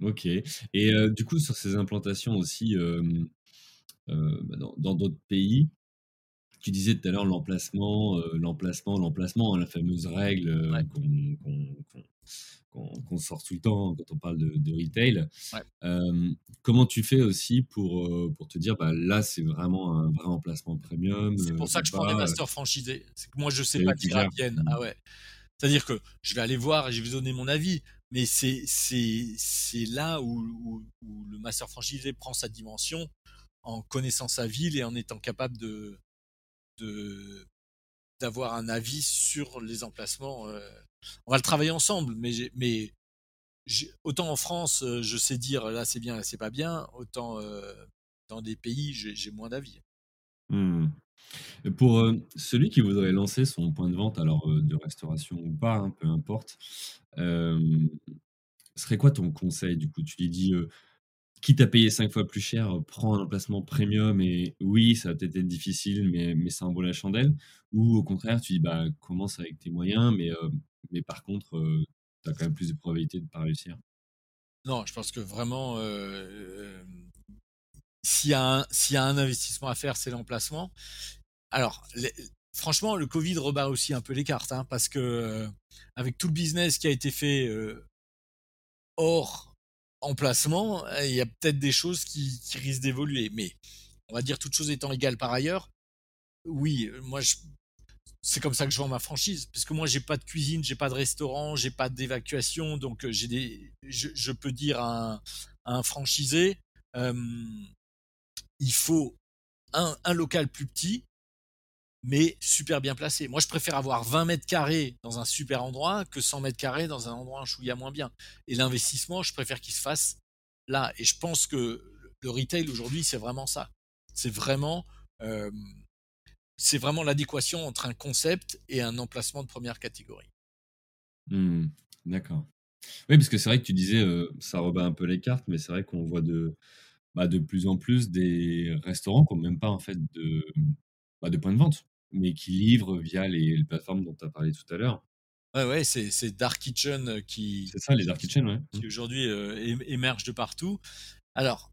OK et heu, du coup sur ces implantations aussi, heu, bah, dans d'autres pays, tu disais tout à l'heure l'emplacement, heu, l'emplacement, l'emplacement, hein, la fameuse règle, Ouais. qu'on qu'on sort tout le temps quand on parle de de retail. Ouais. Hem, comment tu fais aussi pour, heu, pour te dire: «Bah, là, c'est vraiment un vrai emplacement premium, C'est heu, pour ça que je prends des pas, heu?» masters franchisés. C'est que moi je sais pas qui dire à gèrent? Vienne. Mmh. Ah ouais. C'est-à-dire que je vais aller voir et je vais donner mon avis, mais c'est là où où où le master franchisé prend sa dimension, en connaissant sa ville et en étant capable de de d'avoir un avis sur les emplacements, heu. On va le travailler ensemble, mais autant en France, heu, je sais dire: «Là, c'est bien, là, c'est pas bien», autant, heu, dans des pays, j'ai moins d'avis. Mh. Pour, celui qui voudrait lancer son point de vente, alors, de restauration ou pas, hein, peu importe, serait quoi ton conseil du coup? Tu lui dis, «Quitte à payer 5 fois plus cher, heu, prends un emplacement premium et oui, ça va peut-être être difficile, mais mais ça en vaut la chandelle» ou au contraire tu dis: «Bah, commence avec tes moyens, mais heu, mais par contre, heu, tu as quand même plus de probabilités de pas réussir»? Non, je pense que vraiment, heu, hem, s'il y y a un investissement à faire, c'est l'emplacement. Alors franchement, le covid rebat aussi un peu les cartes, hein, parce que, avec tout le business qui a été fait, hors emplacement, heu, il y a peut-être des choses qui risquent d'évoluer. Mais on va dire toutes choses étant égales par ailleurs, oui, heu, moi c'est comme ça que je vends ma franchise. Parce que moi, j'ai pas de cuisine, j'ai pas de restaurant, j'ai pas d'évacuation. Donc, euh, j'ai des, je, peux dire à un, franchisé, euh, il faut un, local plus petit, mais super bien placé. Moi, je préfère avoir 20 mètres carrés dans un super endroit que 100 mètres carrés dans un endroit un chouïa moins bien. Et l'investissement, je préfère qu'il se fasse là. Et je pense que le retail aujourd'hui, c'est vraiment ça. C'est vraiment euh, vraiment l'adéquation entre un concept et un emplacement de première catégorie. Mmh, d'accord. Oui, parce que c'est vrai que tu disais, euh, ça rebat un peu les cartes, mais c'est vrai qu'on voit de, bah, de plus en plus des restaurants qui n'ont même pas en fait de, bah, de point de vente, mais qui livrent via les, les plateformes dont tu as parlé tout à l'heure. Ouais, ouais, c'est Dark Kitchen euh, qui. C'est ça, les Dark Kitchen, ouais. Qui, aujourd'hui euh, émergent de partout. Alors,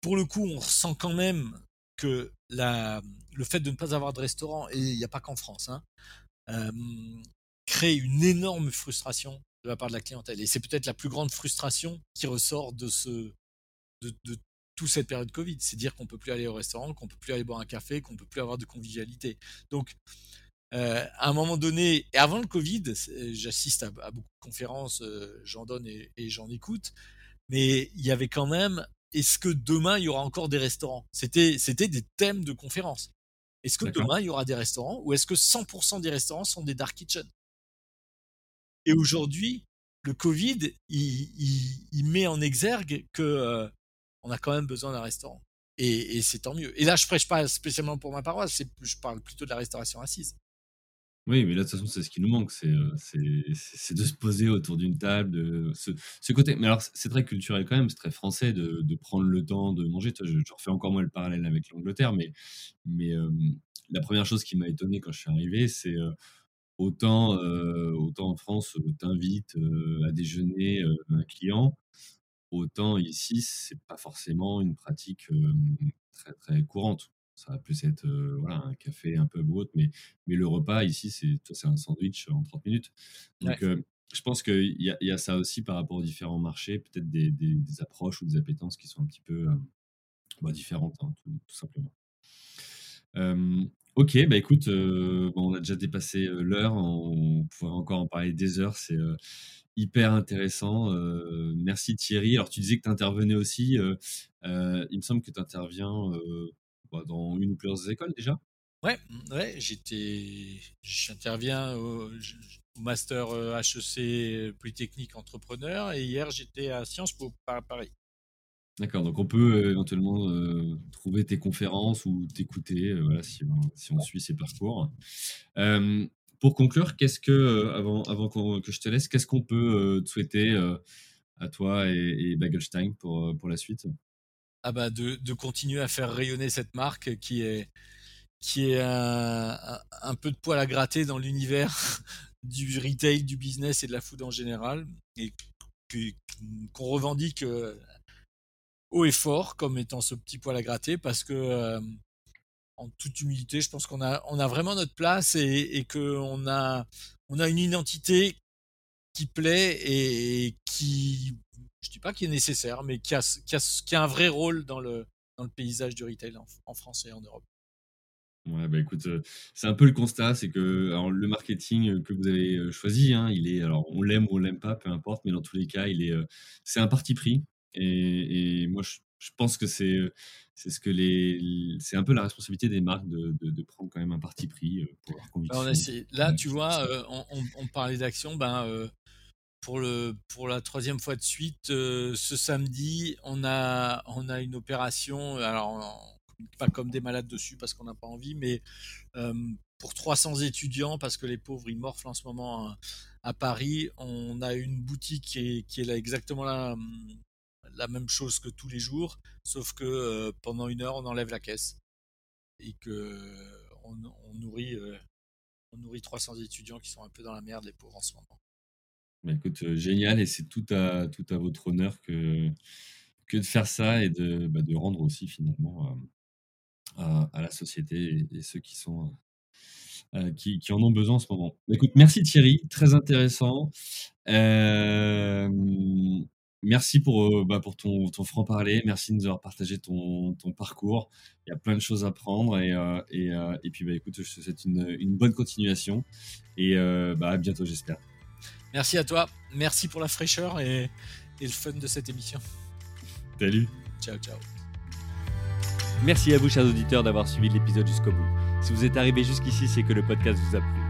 pour le coup, on ressent quand même que la, le fait de ne pas avoir de restaurant, et il n'y a pas qu'en France, hein, euh, crée une énorme frustration de la part de la clientèle. Et c'est peut-être la plus grande frustration qui ressort de, ce, de, de toute cette période Covid. C'est dire qu'on peut plus aller au restaurant, qu'on peut plus aller boire un café, qu'on peut plus avoir de convivialité. Donc, euh, à un moment donné, et avant le Covid, j'assiste à, à, beaucoup de conférences, euh, j'en donne et, et j'en écoute, mais il y avait quand même est-ce que demain il y aura encore des restaurants? C'était c'était des thèmes de conférences. Est-ce que demain il y aura des restaurants ou est-ce que 100% des restaurants sont des dark kitchen? Et aujourd'hui, le Covid, il, il, met en exergue que euh, on a quand même besoin d'un restaurant. Et, c'est tant mieux. Et là, je prêche pas spécialement pour ma paroisse, je parle plutôt de la restauration assise. Oui, mais là, de toute façon, c'est ce qui nous manque, c'est euh, de se poser autour d'une table, de ce, côté. Mais alors, c'est très culturel quand même, c'est très français de, prendre le temps de manger. Je, refais encore moins le parallèle avec l'Angleterre, mais, euh, la première chose qui m'a étonné quand je suis arrivé, c'est euh, autant, autant en France, t'invites à déjeuner un client, autant ici, c'est pas forcément une pratique très, très courante ça va plus être euh, voilà, un café un peu ou autre, mais, mais le repas ici, c'est un sandwich en 30 minutes. Donc, euh, je pense qu'il y, y, a ça aussi par rapport aux différents marchés, peut-être des, des, des, approches ou des appétences qui sont un petit peu bah, différentes, hein, tout, tout, simplement. Ok, bah écoute, bon, on a déjà dépassé l'heure, on pourrait encore en parler des heures, c'est hyper intéressant. merci Thierry. Alors, tu disais que tu intervenais aussi. il me semble que tu interviens bah, dans une ou plusieurs écoles déjà? Ouais, mmh, ouais j'étais, j'interviens au, au, master HEC euh, Polytechnique Entrepreneur et hier j'étais à Sciences Po Paris. D'accord, donc on peut euh, éventuellement euh, trouver tes conférences ou t'écouter euh, voilà, si, on suit ces parcours. Pour conclure, qu'est-ce que, avant, avant que je te laisse, qu'est-ce qu'on peut te souhaiter à toi et, Bagelstein pour, pour la suite? Ah bah de, de, continuer à faire rayonner cette marque qui est qui est un, un, peu de poil à gratter dans l'univers du retail, du business et de la food en général, et qu'on revendique haut et fort comme étant ce petit poil à gratter, parce que euh, en toute humilité, je pense qu'on a on a vraiment notre place et, et que on a on a une identité qui plaît et qui je dis pas qu'il est nécessaire, mais qui a, qui, a, qui a, un vrai rôle dans le, dans le paysage du retail en, France et en Europe. Ouais, bah écoute, euh, c'est un peu le constat, c'est que le marketing que vous avez euh, choisi, hein, il est, alors on l'aime ou on l'aime pas, peu importe, mais dans tous les cas, il est, euh, c'est un parti pris. Et, et moi, je, je, pense que c'est, c'est ce que les, c'est un peu la responsabilité des marques de, de, de, prendre quand même un parti pris pour leur conviction. Bah, là, tu vois, on, on, on, parlait d'action, ben pour le pour la troisième fois de suite euh, ce samedi on a on a une opération alors pas comme des malades dessus parce qu'on n'a pas envie mais euh, pour 300 étudiants parce que les pauvres ils morflent en ce moment à, à Paris on a une boutique qui est, qui est là exactement la, la même chose que tous les jours sauf que euh, pendant une heure on enlève la caisse et que on, on nourrit euh, on nourrit 300 étudiants qui sont un peu dans la merde les pauvres en ce moment bah, écoute, euh, génial, et c'est tout à, tout à votre honneur que, que de faire ça et de, bah, de rendre aussi finalement euh, à, la société et, ceux qui sont euh, qui, en ont besoin en ce moment. Bah, écoute, merci Thierry, très intéressant. Euh, merci pour, bah, pour ton, ton franc-parler. Merci de nous avoir partagé ton, ton, parcours. Il y a plein de choses à prendre. Et, et, et puis, bah, écoute, je te souhaite une, une bonne continuation. Et bah, à bientôt, j'espère. Merci à toi. Merci pour la fraîcheur et, et le fun de cette émission. Salut. Ciao, ciao. Merci à vous, chers auditeurs, d'avoir suivi l'épisode jusqu'au bout. Si vous êtes arrivé jusqu'ici, c'est que le podcast vous a plu.